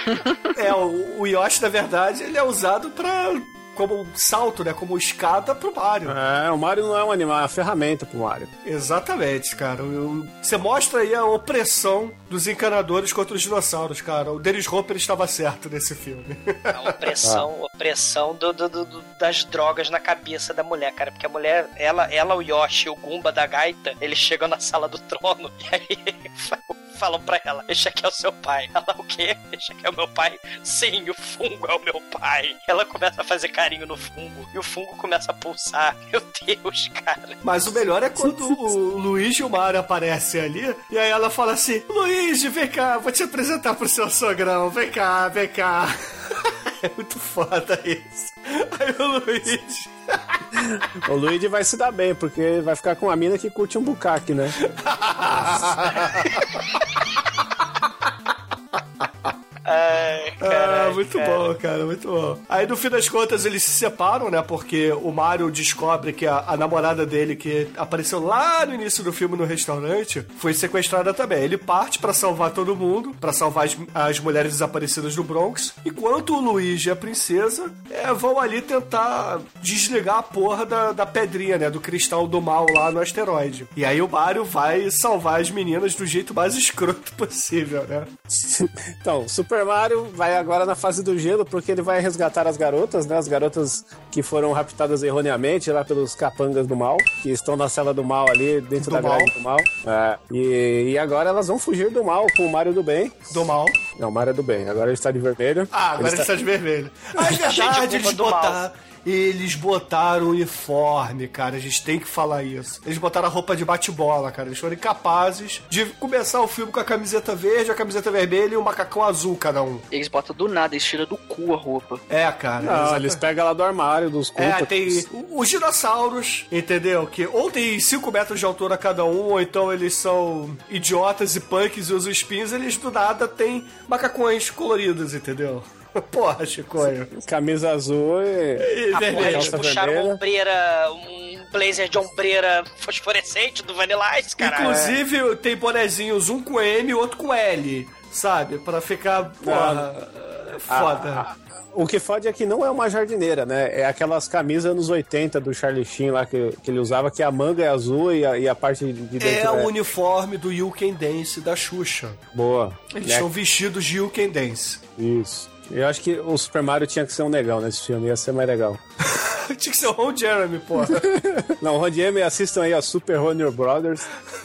*laughs* É, o, o Yoshi, na verdade, ele é usado pra como um salto, né? Como escada pro Mario. É, o Mario não é um animal, é uma ferramenta pro Mario. Exatamente, cara. Você mostra aí a opressão dos encanadores contra os dinossauros, cara. O Dennis Hopper estava certo nesse filme. A opressão, *laughs* opressão do, do- do- do- das drogas na cabeça da mulher, cara. Porque a mulher, ela, ela o Yoshi, o Gumba da gaita, eles chegam na sala do trono e aí *laughs* falam pra ela: Este aqui é o seu pai. Ela, o quê? Este aqui é o meu pai? Sim, o fungo é o meu pai. Ela começa a fazer carinho no fungo e o fungo começa a pulsar. *laughs* Meu Deus, cara. Mas o melhor é quando *laughs* o Luigi e o Mario aparecem ali, e aí ela fala assim: Luigi, vem cá, vou te apresentar pro seu sogrão, vem cá, vem cá. *laughs* É muito foda isso. Aí o Luigi. O Luigi vai se dar bem, porque vai ficar com uma mina que curte um bucaque, né? Ai, Ah, caralho, muito cara. bom, cara, muito bom. Aí no fim das contas eles se separam, né? Porque o Mario descobre que a, a namorada dele, que apareceu lá no início do filme no restaurante, foi sequestrada também. Ele parte pra salvar todo mundo, pra salvar as, as mulheres desaparecidas do Bronx, enquanto o Luigi e a princesa é, vão ali tentar desligar a porra da, da pedrinha, né? Do cristal do mal lá no asteroide. E aí o Mario vai salvar as meninas do jeito mais *laughs* escroto possível, né? Então, o Super Mario vai agora na fase do gelo, porque ele vai resgatar as garotas, né? As garotas que foram raptadas erroneamente lá pelos capangas do mal, que estão na cela do mal ali, dentro Do da grade mal. do mal. É. E, e agora elas vão fugir do mal com o Mario do bem. Do mal. Não, o Mario é do bem. Agora ele está de vermelho. Ah, agora ele está de vermelho. Ah, é *laughs* Gente, verdade, culpa eles botaram. Eles botaram o uniforme, cara. A gente tem que falar isso. Eles botaram a roupa de bate-bola, cara. Eles foram incapazes de começar o filme com a camiseta verde, a camiseta vermelha e o macacão azul, cada um. Eles botam do nada, eles tiram do cu a roupa. É, cara. Não, exatamente. eles pegam lá do armário, dos É, culpas. tem os dinossauros, entendeu? Que ou tem 5 metros de altura cada um, ou então eles são idiotas e punks e usam espinhos, eles do nada têm macacões coloridos, entendeu? *laughs* Porra, Chicoio. Camisa azul e... E Ah, calça puxaram uma ombreira, um blazer de ombreira fosforescente do Vanilla Ice, cara. Inclusive, tem bonezinhos, um com M e outro com L, sabe? Pra ficar, porra, é foda. O que fode é que não é uma jardineira, né? É aquelas camisas anos 80 do Charlie Sheen lá que, que ele usava, que a manga é azul e a, e a parte de dentro é é, o uniforme do You Can Dance da Xuxa. boa. Eles Né? estão vestidos de You Can Dance. Isso. Eu acho que o Super Mario tinha que ser um negão nesse filme, ia ser mais legal. *laughs* Tinha que ser o Ron Jeremy, porra. *laughs* Não, Ron Jeremy, assistam aí a Super Junior Brothers. *laughs*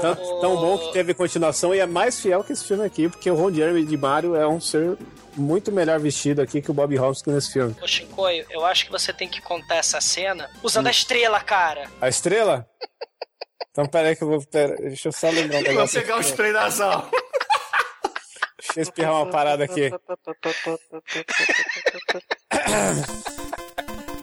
Tanto, tão bom que teve continuação e é mais fiel que esse filme aqui, porque o Ron Jeremy de Mario é um ser muito melhor vestido aqui que o Bob Hoskins nesse filme. Ô, Chicoio, eu acho que você tem que contar essa cena usando a estrela, cara. A estrela? Então peraí que eu vou. Pera, deixa eu só lembrar um Vou negócio. pegar o spray nasal. Deixa eu espirrar uma parada aqui. *laughs* *coughs* *coughs* *coughs*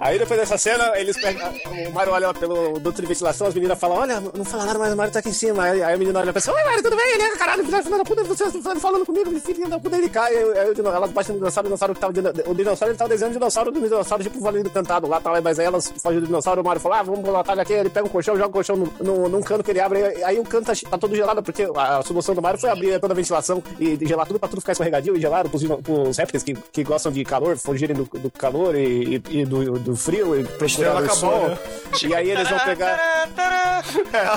Aí depois dessa cena, eles pegam. O Mario olha pelo duto de ventilação, as meninas falam: Olha, não fala nada, mas o Mario tá aqui em cima. Aí, aí a menina olha e pensa: Oi, Mario, tudo bem? Ele é caralho, filho da puta, você tá falando comigo, filho da puta, ele cai. Aí, aí o elas batem no dinossauro, o dinossauro que tava. O dinossauro ele tava desenhando o dinossauro do dinossauro, tipo valendo cantado lá, tal, mas aí elas fogem do dinossauro, o Mario fala: Ah, vamos batalha aqui. Ele pega um colchão, joga o colchão no, no- num cano que ele abre, aí, aí o cano tá, tá todo gelado, porque a, a solução do Mario foi abrir toda a ventilação e, gelar tudo pra tudo ficar escorregadio e gelado pros, pros répteis que, que gostam de calor, fugirem do, do calor e, e- e do, do frio e procurar o sol. né? E aí eles vão pegar. *laughs*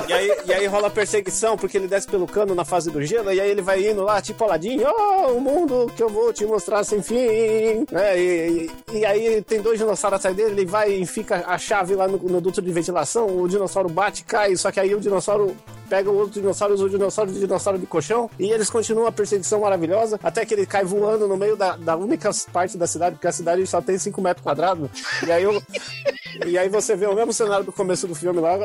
E aí, e aí rola perseguição, porque ele desce pelo cano na fase do gelo, e aí ele vai indo lá, tipo Aladdin, oh, o mundo que eu vou te mostrar sem fim. né? E, e, e aí tem dois dinossauros atrás dele, ele vai e fica a chave lá no, no duto de ventilação, o dinossauro bate, cai, só que aí o dinossauro pega o outro dinossauro, o dinossauro de dinossauro de colchão, e eles continuam a perseguição maravilhosa, até que ele cai voando no meio da, da única parte da cidade, porque a cidade só tem 5 metros quadrados. E aí eu, e aí você vê o mesmo cenário do começo do filme lá,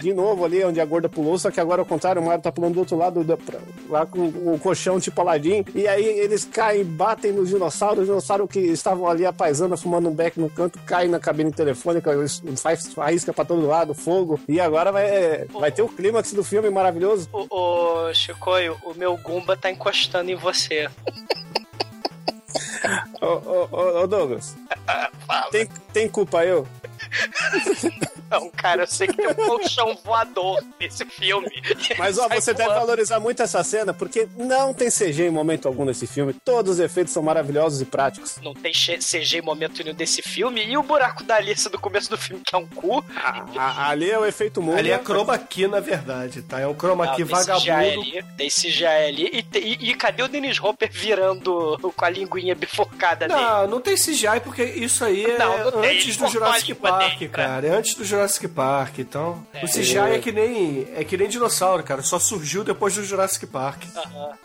de novo ali, onde a gorda pulou, só que agora ao contrário, o Mario tá pulando do outro lado, da- pra- lá com o colchão tipo Aladdin, e aí eles caem, batem nos dinossauros, os dinossauros que estavam ali apaisando, fumando um beck no canto, caem na cabine telefônica, eles- faz faísca pra todo lado, fogo, e agora vai, vai ter o clímax do filme maravilhoso. Ô, ô, Chicoio, o meu Gumba tá encostando em você. *laughs* Ô, ô, ô, ô, Douglas, tem, tem culpa eu? Não, cara, eu sei que tem um colchão voador nesse filme. Mas ó, você deve voando. valorizar muito essa cena, porque não tem CG em momento algum nesse filme. Todos os efeitos são maravilhosos e práticos. Não tem CG em momento nenhum desse filme. E o buraco da Alice do começo do filme, que é um cu. A- a- ali é o efeito mundo. Ali é chroma key, na verdade, tá? É um chroma key Não, tem CGI vagabundo. ali, tem CGI ali. E, e- e cadê o Dennis Hopper virando com a linguinha bifurcada dele? Não, não tem CGI porque isso aí é Não, não antes do Jurassic Park, dele, cara. É antes do Jurassic Park, então. O CGI é que nem é que nem dinossauro, cara. Só surgiu depois do Jurassic Park.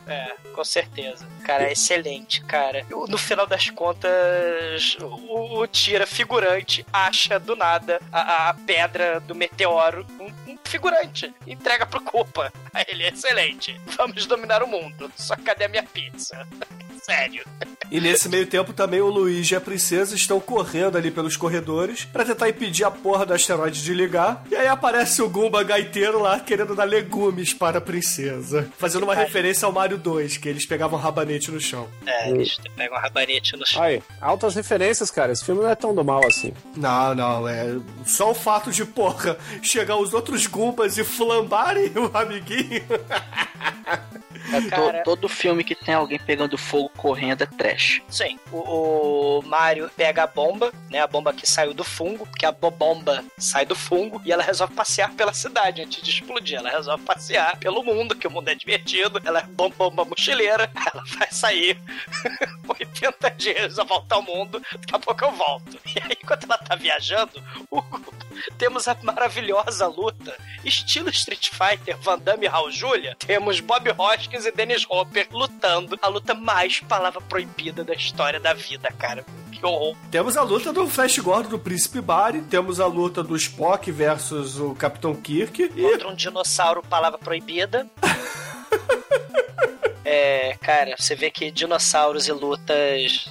É, com certeza. Cara, é excelente, cara. No final das contas, o, o Tira figurante acha do nada a, a pedra do meteoro. Um, um figurante. Entrega pro Culpa. *laughs* Aí ele é excelente. Vamos dominar o mundo. Só cadê a minha pizza? *laughs* Sério. E nesse meio tempo também o Luigi e a princesa estão correndo ali pelos corredores pra tentar impedir a porra do asteroide de ligar. E aí aparece o Goomba gaiteiro lá querendo dar legumes para a princesa. Fazendo uma referência ao Mario 2, que eles pegavam rabanete no chão. É, eles pegam rabanete no chão. Aí, altas referências, cara. Esse filme não é tão do mal assim. Não, não, é só o fato de, porra, chegar os outros Goombas e flambarem o amiguinho. To- Cara- todo filme que tem alguém pegando fogo correndo é trash. Sim, o, o Mario pega a bomba, né? A bomba que saiu do fungo, porque a bobomba sai do fungo e ela resolve passear pela cidade antes de explodir. Ela resolve passear pelo mundo, que o mundo é divertido. Ela é bom- bomba mochileira, *laughs* ela vai sair *laughs* 80 dias a voltar ao mundo. Daqui a pouco eu volto. E aí, enquanto ela tá viajando, o- temos a maravilhosa luta, estilo Street Fighter, Van Damme e Raul Julia. Temos Bob Hoskins e Dennis Hopper lutando a luta mais palavra proibida da história da vida, cara. Que horror. Temos a luta do Flash Gordon do Príncipe Barry, temos a luta do Spock versus o Capitão Kirk e Contra um dinossauro, palavra proibida. *laughs* É, cara, você vê que dinossauros e lutas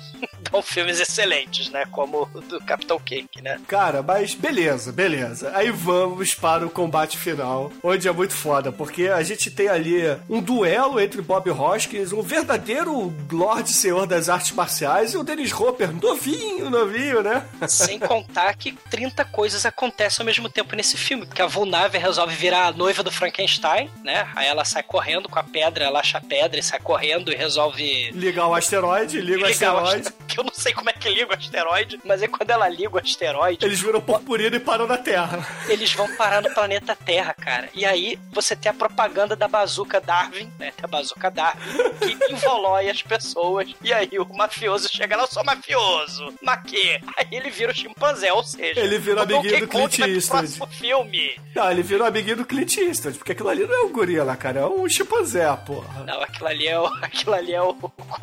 dão filmes excelentes, né? Como o do Capitão Kirk, né? Cara, mas beleza, beleza. Aí vamos para o combate final, onde é muito foda, porque a gente tem ali um duelo entre Bob Hoskins, um verdadeiro Lorde Senhor das Artes Marciais, e o Dennis Hopper, novinho, novinho, né? Sem contar que 30 coisas acontecem ao mesmo tempo nesse filme. Porque a Vulnável resolve virar a noiva do Frankenstein, né? Aí ela sai correndo com a pedra, ela acha a pedra e sai correndo e resolve Ligar o asteroide, liga o asteroide, aste- *laughs* Que eu não sei como é que liga o asteroide, mas aí quando ela liga o asteroide, eles viram purpurina e param na Terra. eles vão parar no planeta Terra, cara. E aí você tem a propaganda da bazuca Darwin, né? Tem a bazuca Darwin, que *laughs* envolói as pessoas. E aí o mafioso chega lá, eu sou mafioso. Mas quê? Aí ele vira o chimpanzé, ou seja... Ele vira o amiguinho do Clint Eastwood. próximo filme. Não, ele virou amiguinho do Clint Eastwood, porque aquilo ali não é um gorila, cara, é um chimpanzé, porra. Não, aquilo ali é o, *laughs* aquilo ali é, o,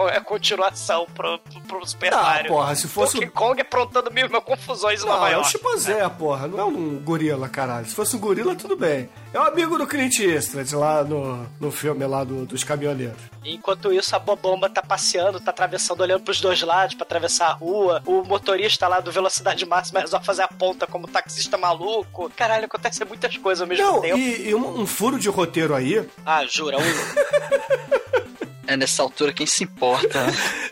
é a continuação pro, pro, pro Super Ah, Mario. porra, se fosse Donkey o- Kong aprontando mil confusões Não, Nova é um York. chimpanzé, porra. Não é um gorila, caralho. Se fosse um gorila, tudo bem. É um amigo do Clint Eastwood lá no, no filme lá do- dos caminhoneiros. Enquanto isso, a Bobomba tá passeando, tá atravessando, olhando pros dois lados pra atravessar a rua. O motorista lá do Velocidade Máxima resolve fazer a ponta como taxista maluco. Caralho, acontece muitas coisas ao mesmo Não, tempo. e, e um, um furo de roteiro aí. Ah, jura? Um... *laughs* É nessa altura quem se importa.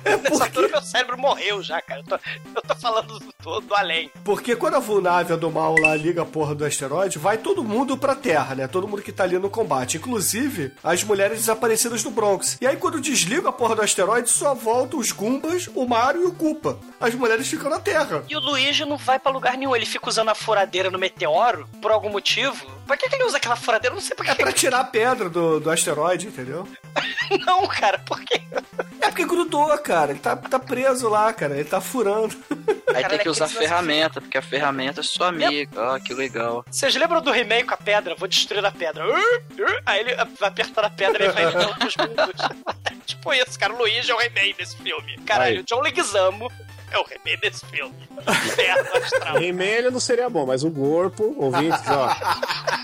Nessa altura meu cérebro morreu já, cara. Eu tô, eu tô falando do, do, do além. Porque quando a Vulnável do mal lá liga a porra do asteroide, vai todo mundo pra Terra, né? Todo mundo que tá ali no combate. Inclusive, as mulheres desaparecidas do Bronx. E aí, quando desliga a porra do asteroide, só voltam os Gumbas, o Mario e o Koopa. As mulheres ficam na Terra. E o Luigi não vai pra lugar nenhum. Ele fica usando a furadeira no meteoro por algum motivo. Pra que, que ele usa aquela furadeira? Eu não sei pra É que. pra tirar a pedra do, do asteroide, entendeu? *laughs* Não, cara, por quê? É porque grudou, cara. Ele tá, tá preso lá, cara. Ele tá furando. Aí Cara, tem que é usar que- ferramenta, porque a ferramenta é sua amiga. Ó, que legal. Vocês lembram do He-Man com a pedra? Vou destruir a pedra. Aí ele vai apertando a pedra e vai lidando com os mundos. *laughs* tipo isso, cara. O Luigi é o He-Man desse filme. Caralho, Aí. o John Leguizamo é o He-Man desse filme. He-Man ele não seria bom, mas o corpo, ouvintes, ó.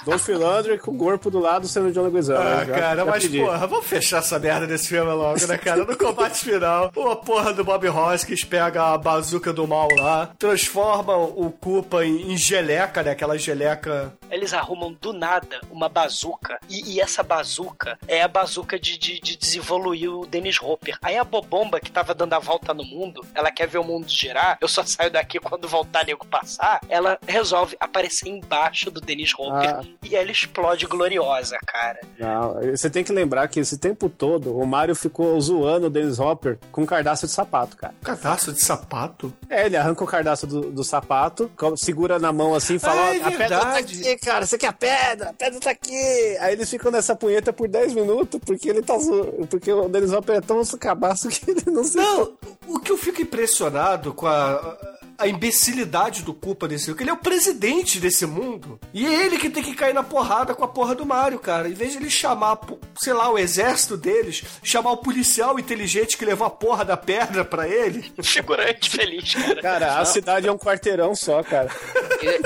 Dolph Lundgren com o corpo do lado sendo o John Leguizamo. Ah, Já- cara, já mas pedi. porra, vamos fechar essa merda desse filme logo, né, cara? No combate final, a porra do Bob Hoskins pega a bazuca do mal lá, transforma o Koopa em, em geleca, né? Aquela geleca. Eles arrumam do nada uma bazuca. E, e essa bazuca é a bazuca de, de, de desenvoluir o Dennis Hopper. Aí a Bobomba, que tava dando a volta no mundo, ela quer ver o mundo girar, eu só saio daqui *laughs* quando voltar nego passar, ela resolve aparecer embaixo do Dennis Hopper Ah. e ela explode gloriosa, cara. Não, você tem que lembrar que esse tempo todo o Mario ficou zoando o Dennis Hopper com um cardaço de sapato, cara. Cadastro de sapato? É, ele arranca o cardaço do, do sapato, segura na mão assim e fala: Ah, é "Ó, a pedra tá aqui, cara, você quer a pedra? A pedra tá aqui. Aí eles ficam nessa punheta por 10 minutos porque ele tá zo... Porque o Dennis Hopper é tão cabaço que ele não se. Não, o que eu fico impressionado com a, a imbecilidade do culpa desse filme, que ele é o presidente desse mundo. E é ele que tem que cair na porrada com a porra do Mario, cara. Em vez de ele chamar, sei lá, o exército deles, chamar o policial inteligente que levou a porra da pedra pra ele. *laughs* Figurante feliz, cara. Cara, a cidade é um quarteirão só, cara.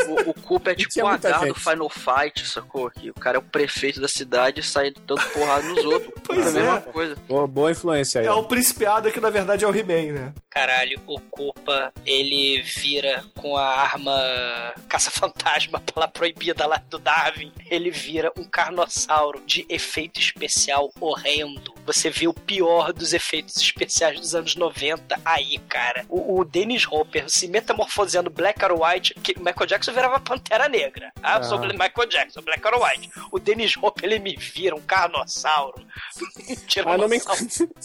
O, o Culpa é tipo o H do. Final Fight, sacou? Que o cara é o prefeito da cidade e sai dando porrada nos outros. *laughs* Pois é a mesma é. coisa. Boa, boa influência aí. É o principiado que na verdade é o He-Man, né? Caralho, o Culpa, ele vira com a arma caça-fantasma *laughs* lá proibida lá do Darwin. Ele vira um carnossauro de efeito especial horrendo. Você vê o pior dos efeitos especiais dos anos 90 aí, cara. O, o Dennis Hopper se metamorfoseando Black or White, que Michael Jackson virava Pantera Negra. Ah, eu sou Ah. Michael Jackson, Black or White. O Dennis Hopper, ele me vira um carnossauro. *laughs* Ah, não me,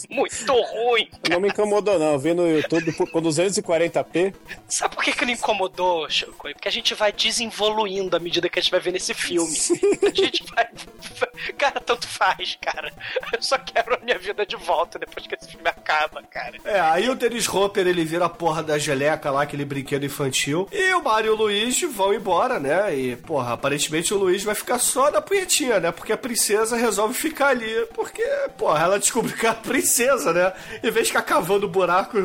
muito ruim, não me incomodou, não. Eu vi no YouTube com 240p. *laughs* Sabe por que, que não incomodou, Chico? Porque a gente vai desenvoluindo à medida que a gente vai vendo esse filme. A gente vai. *laughs* Cara, tanto faz, cara. Eu só quero a minha vida de volta depois que esse filme acaba, cara. É, aí o Dennis Hopper ele vira a porra da geleca lá, aquele brinquedo infantil. E o Mario e o Luigi vão embora, né? E, porra, aparentemente o Luigi vai ficar só na punhetinha, né? Porque a princesa resolve ficar ali. Porque, porra, ela descobriu que é a princesa, né? Em vez de ficar cavando buraco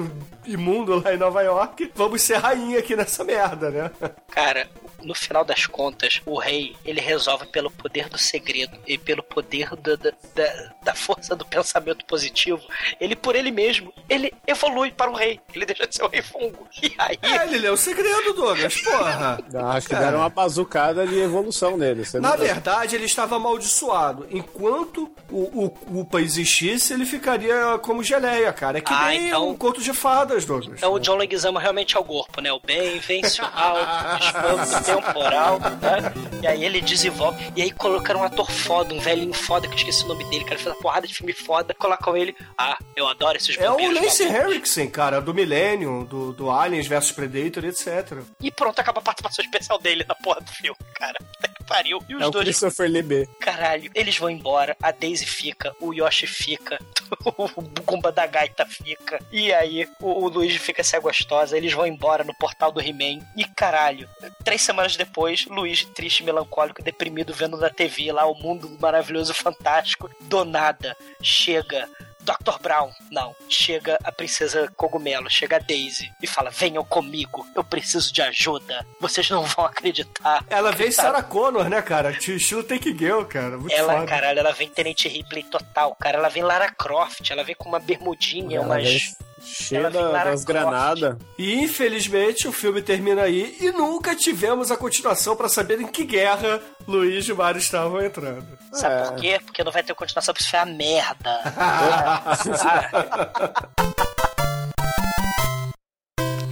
imundo lá em Nova York, vamos ser rainha aqui nessa merda, né? Cara, no final das contas, o rei, ele resolve pelo poder do segredo e pelo poder da, da, da, da força do pensamento positivo. Ele, por ele mesmo, ele evolui para o rei. Ele deixa de ser o rei fungo. *laughs* E aí, É, ele lê o segredo, Douglas, porra. Acho que deram uma bazucada de evolução nele. Você Na não- verdade, ele estava amaldiçoado. Enquanto o, o culpa existisse, ele ficaria como geleia, cara. É que Ah, nem então- um conto de fadas, Douglas. Então o John Leguizamo realmente é o corpo, né? O bem vence o mal, *laughs* temporal, né? E aí ele desenvolve. E aí colocaram um ator foda, um velhinho foda, que eu esqueci o nome dele, cara. Fez uma porrada de filme foda. Colocam ele. Ah, eu adoro esses É o Lance. Henriksen, cara, do Millennium, do, do Aliens vs Predator, etc. E pronto, acaba a participação especial dele na porra do filme, cara. Puta que pariu. E os É o dois Christopher Lebe. Caralho, eles vão embora, a Daisy fica, o Yoshi fica, *laughs* o Gumba da Gaita fica, e aí o, o Luigi fica se gostosa, eles vão embora no portal do He-Man, e caralho, três semanas depois, Luigi triste, melancólico, deprimido, vendo na TV lá o mundo maravilhoso, fantástico, do nada, chega... Dr. Brown, não. Chega a princesa Cogumelo, chega a Daisy e fala: Venham comigo, eu preciso de ajuda. Vocês não vão acreditar. Ela vem? Sarah Connor, né, cara? Estilo Take Girl, cara. Muito Ela, foda. caralho, ela vem Tenente Ripley total, cara. Ela vem Lara Croft, ela vem com uma bermudinha, Ela umas. vem cheia da- das granadas. E infelizmente o filme termina aí e nunca tivemos a continuação pra saber em que guerra Luigi e Mario estavam entrando. Sabe É. por quê? Porque não vai ter continuação, porque isso foi a merda.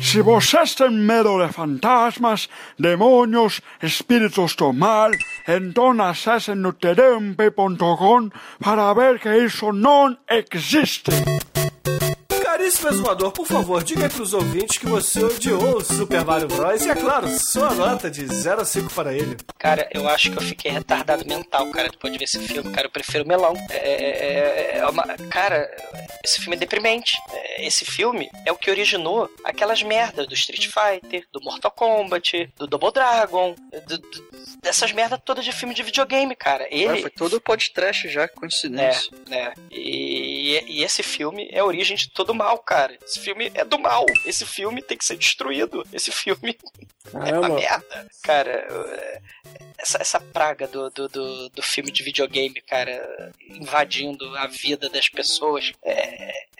Si vos ten medo de fantasmas, demonios, espíritus do mal, entonces acesse no terempe.com para ver que isso não existe. Caríssimo exumador, por favor, diga pros ouvintes que você odiou o Super Mario Bros. E é claro, sua nota de 0 a 5 para ele. Cara, eu acho que eu fiquei retardado mental, cara, depois de ver esse filme. Cara, eu prefiro melão. É, é- é uma... Cara, esse filme é deprimente. É, Esse filme é o que originou aquelas merdas do Street Fighter, do Mortal Kombat, do Double Dragon, do- do- dessas merdas todas de filme de videogame, cara. Ele... Cara, foi todo podcast já, coincidência. né? E, e esse filme é a origem de todo o mal, cara. Esse filme é do mal. Esse filme tem que ser destruído. Esse filme *laughs* é uma Caramba. merda. Cara, é, essa, essa praga do, do, do, do filme de videogame, cara, invadindo a vida das pessoas, é,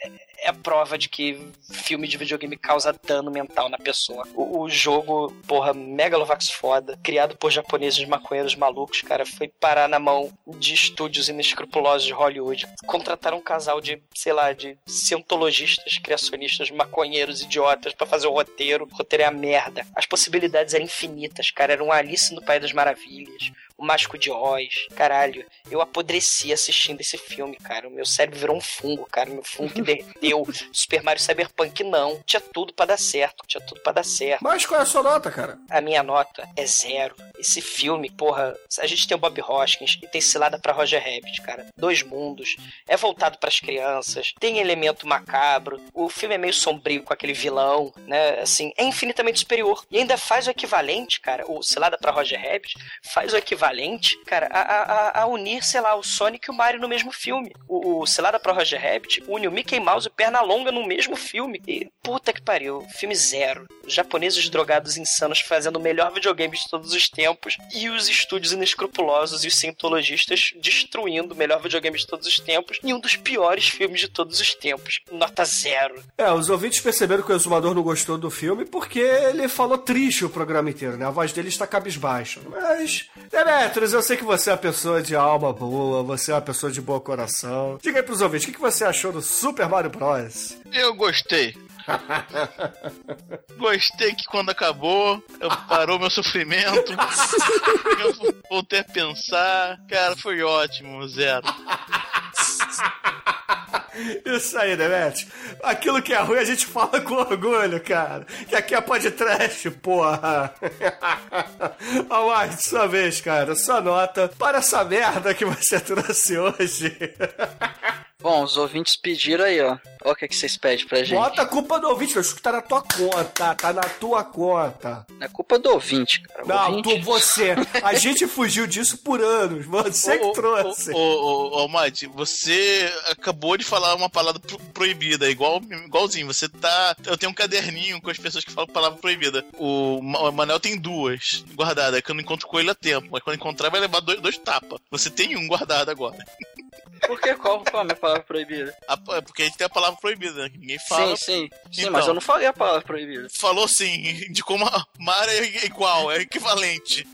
é- é a prova de que filme de videogame causa dano mental na pessoa. O, o jogo, porra, Megalovax foda, criado por japoneses maconheiros malucos, cara, foi parar na mão de estúdios inescrupulosos de Hollywood. Contrataram um casal de, sei lá, de cientologistas, criacionistas, maconheiros, idiotas para fazer o roteiro. O roteiro é a merda. As possibilidades eram infinitas, cara. Era um Alice no País das Maravilhas maravilhas, o Mágico de Oz. Caralho, eu apodreci assistindo esse filme, cara. O meu cérebro virou um fungo, cara. Meu fungo que *laughs* derreteu. Super Mario Cyberpunk não. Tinha tudo para dar certo. Tinha tudo para dar certo. Mas qual é a sua nota, cara? A minha nota é zero. Esse filme, porra, a gente tem o Bob Hoskins e tem cilada para Roger Rabbit, cara. Dois mundos. É voltado para as crianças. Tem elemento macabro. O filme é meio sombrio com aquele vilão, né? Assim, é infinitamente superior. E ainda faz o equivalente, cara. O cilada para Roger Rabbit faz o equivalente equivalente, cara, a, a, a, unir, sei lá, o Sonic e o Mario no mesmo filme. O, o Selada pro Roger Rabbit une o Mickey Mouse e Pernalonga no mesmo filme. E puta que pariu, filme zero. Os japoneses drogados insanos fazendo o melhor videogame de todos os tempos e os estúdios inescrupulosos e os cientologistas destruindo o melhor videogame de todos os tempos e um dos piores filmes de todos os tempos. Nota zero. É, os ouvintes perceberam que o exumador não gostou do filme porque ele falou triste o programa inteiro, né? A voz dele está cabisbaixa. Mas, é, Demetrius, eu sei que você é uma pessoa de alma boa, você é uma pessoa de bom coração. Diga aí pros ouvintes, o que você achou do Super Mario Bros? Eu gostei. *laughs* Gostei que quando acabou, eu parou meu sofrimento. *laughs* eu voltei a pensar. Cara, foi ótimo, zero. *laughs* Isso aí, Demet. Aquilo que é ruim a gente fala com orgulho, cara. Que aqui é podcast, porra. *laughs* Almighty, sua vez, cara. Sua nota para essa merda que você trouxe hoje. *laughs* Bom, os ouvintes pediram aí, ó. Olha o que, é que vocês pedem pra gente. Bota a culpa do ouvinte, acho que tá na tua conta, tá na tua conta. É culpa do ouvinte, cara. Não, ouvinte... tu, você. A gente fugiu disso por anos. Você que trouxe. Ô, ô, ô, Mate, você acabou de falar uma palavra pro proibida, igual, igualzinho. Você tá. Eu tenho um caderninho com as pessoas que falam palavra proibida. O Manel tem duas guardadas, que eu não encontro com ele a tempo. Mas quando encontrar, vai levar dois, dois tapas. Você tem um guardado agora. Por que? Qual, qual é a minha palavra proibida? A, é porque a gente tem a palavra proibida, né? Ninguém fala. Sim, sim. Sim, então, mas eu não falei a palavra proibida. Falou sim, indicou uma. Mar é igual, é equivalente.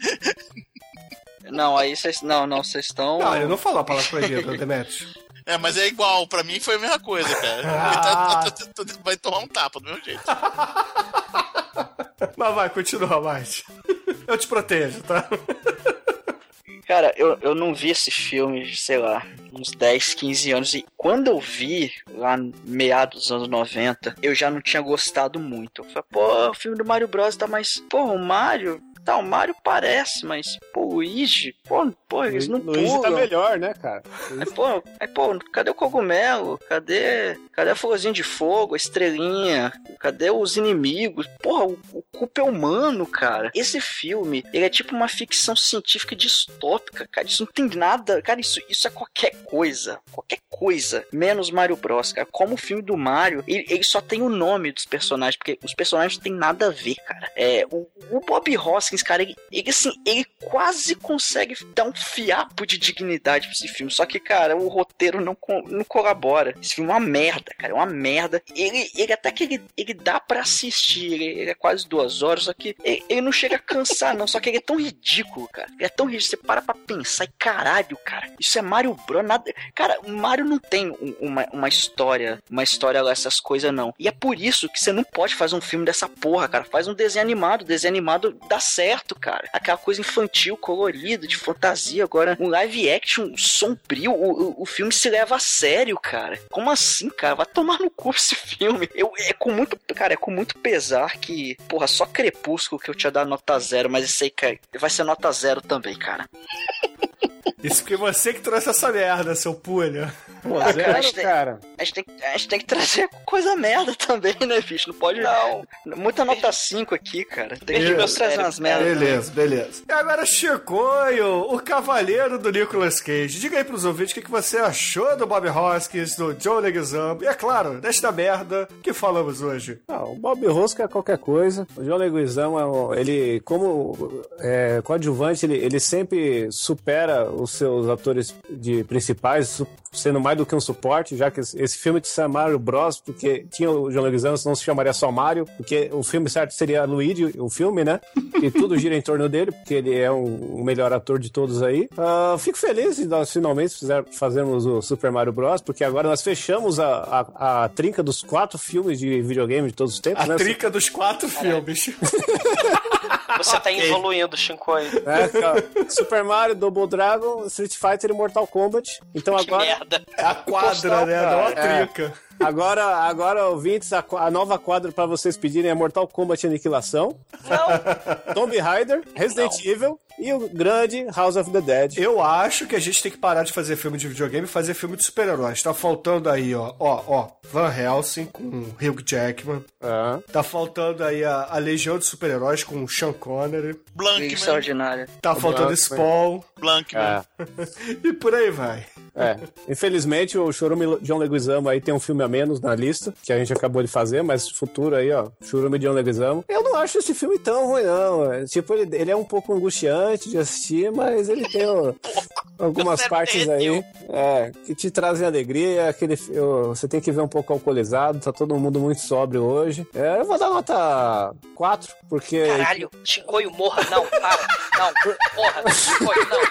Não, aí vocês. Não, não, vocês estão. Não, eu não falo a palavra proibida, Demetrius. É, mas é igual, pra mim foi a mesma coisa, cara. *laughs* Ah. Tá, tá, tá, vai tomar um tapa do mesmo jeito. *laughs* mas vai, continua mais. Eu te protejo, tá? Cara, eu, eu não vi esse filme, sei lá, uns 10, 15 anos. E quando eu vi, lá meados dos anos 90, eu já não tinha gostado muito. Eu falei, pô, o filme do Mario Bros tá mais. Pô, o Mario Tá, o Mario parece, mas, pô, o Luigi, pô, pô eles não pulam. O Luigi tá melhor, né, cara? É, pô, é, pô, cadê o cogumelo? Cadê, cadê a florzinha de fogo, a estrelinha? Cadê os inimigos? Porra, o, o culpa é humano, cara. Esse filme, ele é tipo uma ficção científica distópica, cara. Isso não tem nada, cara, isso, isso é qualquer coisa, qualquer coisa, menos Mario Bros, cara. Como o filme do Mario, ele, ele só tem o nome dos personagens, porque os personagens não tem nada a ver, cara. É, o, o Bob Ross Hoskins, cara, ele, ele, assim, ele quase consegue dar um fiapo de dignidade pra esse filme. Só que, cara, o roteiro não, não colabora. Esse filme é uma merda, cara. É uma merda. Ele, ele até que ele, ele dá para assistir. Ele, ele, é quase duas horas, só que ele, ele, não chega a cansar, não. Só que ele é tão ridículo, cara. Ele é tão ridículo. Você para pra pensar e caralho, cara. Isso é Mario Bros. Nada... Cara, Mario não tem uma, uma história, uma história lá, essas coisas, não. E é por isso que você não pode fazer um filme dessa porra, cara. Faz um desenho animado. Desenho animado dá certo certo, cara. Aquela coisa infantil, colorida, de fantasia. Agora, um live action sombrio, o, o, o filme se leva a sério, cara. Como assim, cara? Vai tomar no cu esse filme. Eu, é com muito, cara, é com muito pesar que, porra, só Crepúsculo que eu tinha dado nota zero, mas esse aí, cara, vai ser nota zero também, cara. Isso porque você que trouxe essa merda, seu pulha. Pô, ah, cara, a, gente tem, cara. A, gente tem, a gente tem que trazer *laughs* coisa merda também, né, bicho? Não pode. Não. Muita nota 5 aqui, cara. Tem que trazer umas merdas. Beleza, beleza. E agora, Chicoio, o cavaleiro do Nicolas Cage. Diga aí pros ouvintes o que, que você achou do Bob Hoskins, do Joe Leguizamo e, é claro, desta merda que falamos hoje. Ah, o Bob Hoskins é qualquer coisa. O Joe Leguizamo, ele, como é, coadjuvante, ele, ele sempre supera os seus atores de principais, sendo mais do que um suporte, já que esse esse filme tinha Mario Bros, porque tinha o John Leguizamo, senão se chamaria só Mario, porque o filme certo seria Luigi, o filme, né? E tudo gira em torno dele, porque ele é um, o melhor ator de todos aí. Ah, fico feliz de nós finalmente fizer, fazermos o Super Mario Bros, porque agora nós fechamos a, a, a trinca dos quatro filmes de videogame de todos os tempos, A né? trica dos quatro filmes. *laughs* Você tá evoluindo, Shinkoi. É, cara. Super Mario, Double Dragon, Street Fighter e Mortal Kombat. Então Que agora. merda. É a quadra, né? Não a É. trica. Agora, agora, ouvintes, a, a nova quadra pra vocês pedirem é Mortal Kombat Aniquilação, Não, Tomb Raider, Resident Evil e o grande House of the Dead. Eu acho que a gente tem que parar de fazer filme de videogame e fazer filme de super-heróis. Tá faltando aí, ó, ó, ó, Van Helsing com Hugh Jackman. Ah. Tá faltando aí a, a Legião de Super-Heróis com Sean Connery. Blankman. Tá Extraordinária. faltando Blackman. Spawn. Blankman. É, *laughs* E por aí vai. é. Infelizmente, o Chorume John Leguizamo aí tem um filme a menos na lista, que a gente acabou de fazer, mas futuro aí, ó, Chorume John Leguizamo. Eu não acho esse filme tão ruim, não. É, Tipo, ele, ele é um pouco angustiante de assistir, mas ele tem ó, *laughs* algumas partes aí é, que te trazem alegria. Aquele, você tem que ver um pouco alcoolizado, tá todo mundo muito sóbrio hoje. É, eu vou dar nota 4, porque. caralho. Shinkoi, morra. Não, para. Não, *laughs* porra. Shinkoi, não.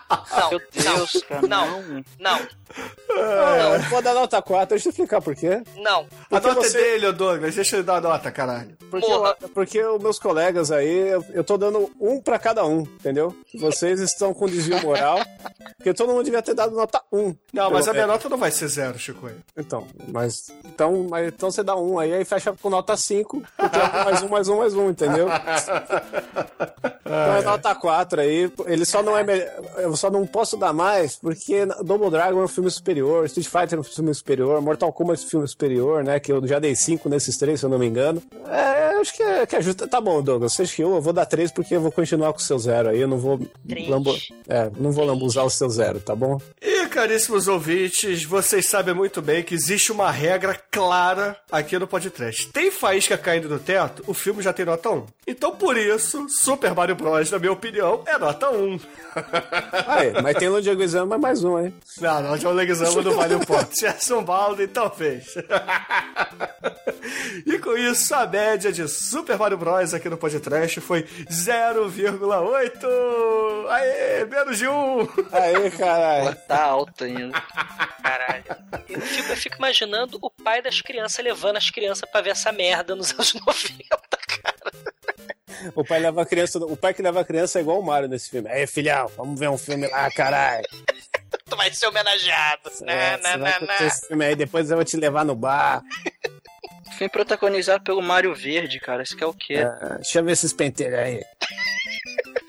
Não, Meu Deus, cara. Não, Não. não, Ah, eu vou dar nota 4, deixa eu explicar por quê. não. A Porque nota você- é dele, ô Douglas. Deixa ele dar a nota, caralho. Porque, Porra. eu- porque os meus colegas aí, eu, eu tô dando um pra cada um, entendeu? Vocês estão com desvio moral, *laughs* porque todo mundo devia ter dado nota 1. Não, mas a Eu- minha é, nota não vai ser zero, Chico. Então, mas então, mas então você dá um aí, aí fecha com nota 5, porque é mais um, mais um, mais um, entendeu? *laughs* Então é nota 4 aí. Ele só não é melhor. Eu só não posso dar mais, porque Double Dragon é um filme superior, Street Fighter é um filme superior, Mortal Kombat é um filme superior, né? Que eu já dei 5 nesses três, se eu não me engano. É, acho que é, que é justo. Tá bom, Douglas, você chiou, eu vou dar 3 porque eu vou continuar com o seu zero aí. Eu não vou. Três. lambo- É, não vou lambuzar o seu zero, tá bom? E, caríssimos ouvintes, vocês sabem muito bem que existe uma regra clara aqui no podcast. Tem faísca caindo do teto, o filme já tem nota 1. Então, por isso, Super Mario Bros., na minha opinião, é nota 1. *laughs* Aí, mas tem mas mais um, hein? Não, Leguizamo não vale um ponto. Gerson Baldo, então fez. e com isso, a média de Super Mario Bros. aqui no podcast foi 0,8. Aê, menos de 1. Aí, caralho. Tá alto ainda. Caralho. Eu fico, eu fico imaginando o pai das crianças levando as crianças pra ver essa merda nos *laughs* anos 90, cara. O pai leva a criança. O pai que leva a criança é igual o Mario nesse filme. Aí, filhão, vamos ver um filme lá, caralho. *laughs* Tu vai ser homenageado. É, Na, você na, vai na, curtir na. esse filme aí, depois eu vou te levar no bar. Filme protagonizado pelo Mario Verde, cara. Isso que é o quê? É, deixa eu ver esses penteiros aí. *laughs*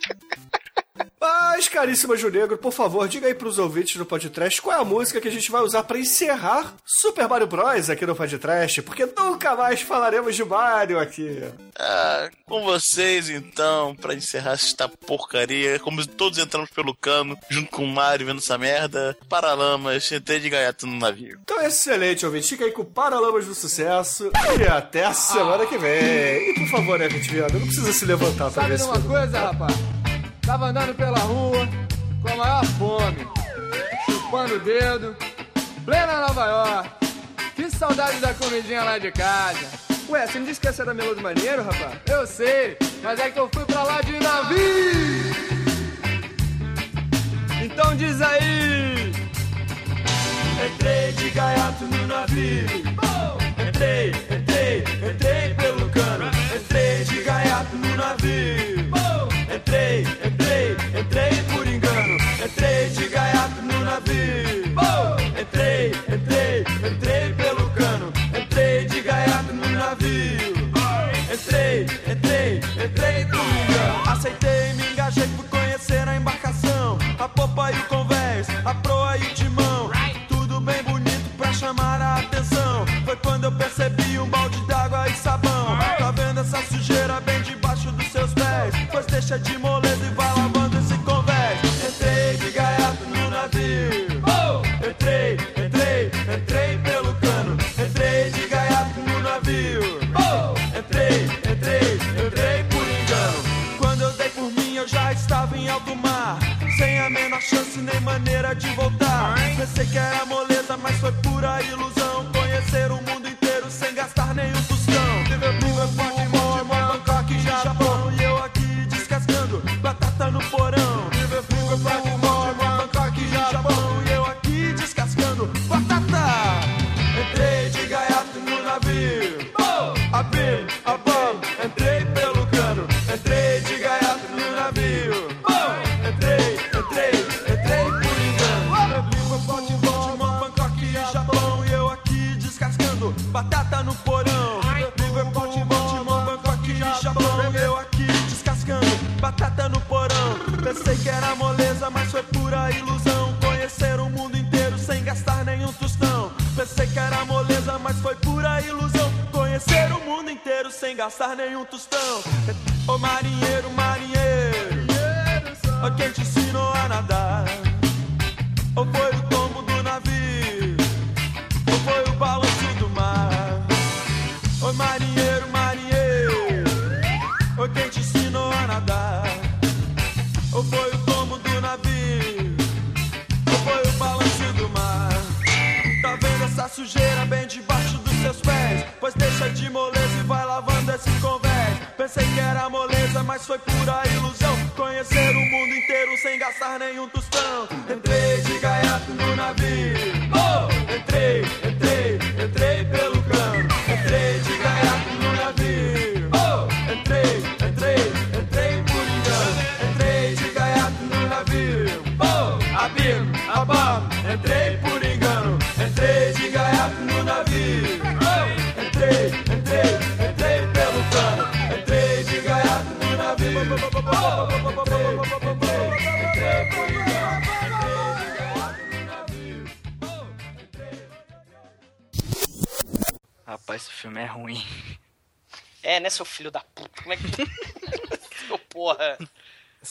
Mas, caríssima Ju Negro, por favor, diga aí pros ouvintes do podcast qual é a música que a gente vai usar pra encerrar Super Mario Bros. aqui no podcast, porque nunca mais falaremos de Mario aqui. Ah, com vocês então, pra encerrar esta porcaria, como todos entramos pelo cano, junto com o Mario vendo essa merda, Paralamas, entrei de gaiato no navio. Então, excelente, ouvinte. Fica aí com Paralamas do Sucesso e até a semana que vem. E, por favor, né, Vinte Viana, não precisa se levantar pra Sabe ver de esse uma coisa, rapaz? Tava andando pela rua com a maior fome, chupando o dedo, plena Nova York. Que saudade da comidinha lá de casa. Ué, você não disse que essa era Melô do Maneiro, rapaz? Eu sei, mas é que eu fui pra lá de navio. Então diz aí! Entrei de gaiato no navio. Entrei, entrei, entrei pelo cano. Entrei de gaiato no navio. Entrei, entrei, entrei por engano. Entrei de gaiato no navio. Entrei, entrei, entrei pelo cano. Entrei de gaiato no navio. Entrei, entrei, entrei por engano. Aceitei, me engajei, fui conhecer a embarcação. A popa e o convés, a proa e o timão. Tudo bem bonito pra chamar a atenção. Foi quando eu percebi um balde d'água e sabão. Tá vendo essa sujeira bem seus pois deixa de moledo e vai lavando esse convés. Entrei de gaiato no navio. Oh! Entrei, entrei, entrei pelo cano. Entrei de gaiato no navio. Oh! Entrei, entrei, entrei por engano. Quando eu dei por mim, eu já estava em alto mar. Sem a menor chance nem maneira de voltar. Pensei que era moleza, mas foi pura ilusão.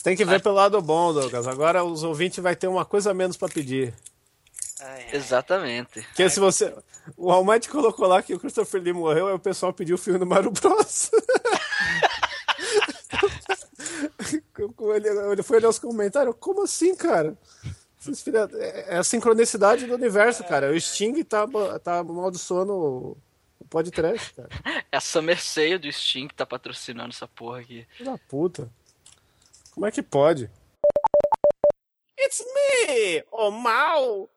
Você tem que ver pelo lado bom, Douglas. Agora os ouvintes vai ter uma coisa a menos para pedir. Ai, ai. Exatamente. Que se você. O Almighty colocou lá que o Christopher Lee morreu, aí o pessoal pediu o filme do Mario Bros. *laughs* ele, ele foi olhar os comentários. Como assim, cara? É a sincronicidade do universo, cara. O Sting tá, tá sono o podcast, cara. É a Summer Sale do Sting que tá patrocinando essa porra aqui. Da puta. Como é que pode? It's me, o mal!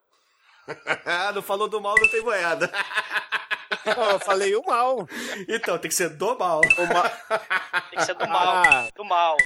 *laughs* não falou do mal, não tem moeda. *laughs* Eu falei o mal. Então, tem que ser do mal. O mal. *laughs* Tem que ser do mal. Ah. Do mal.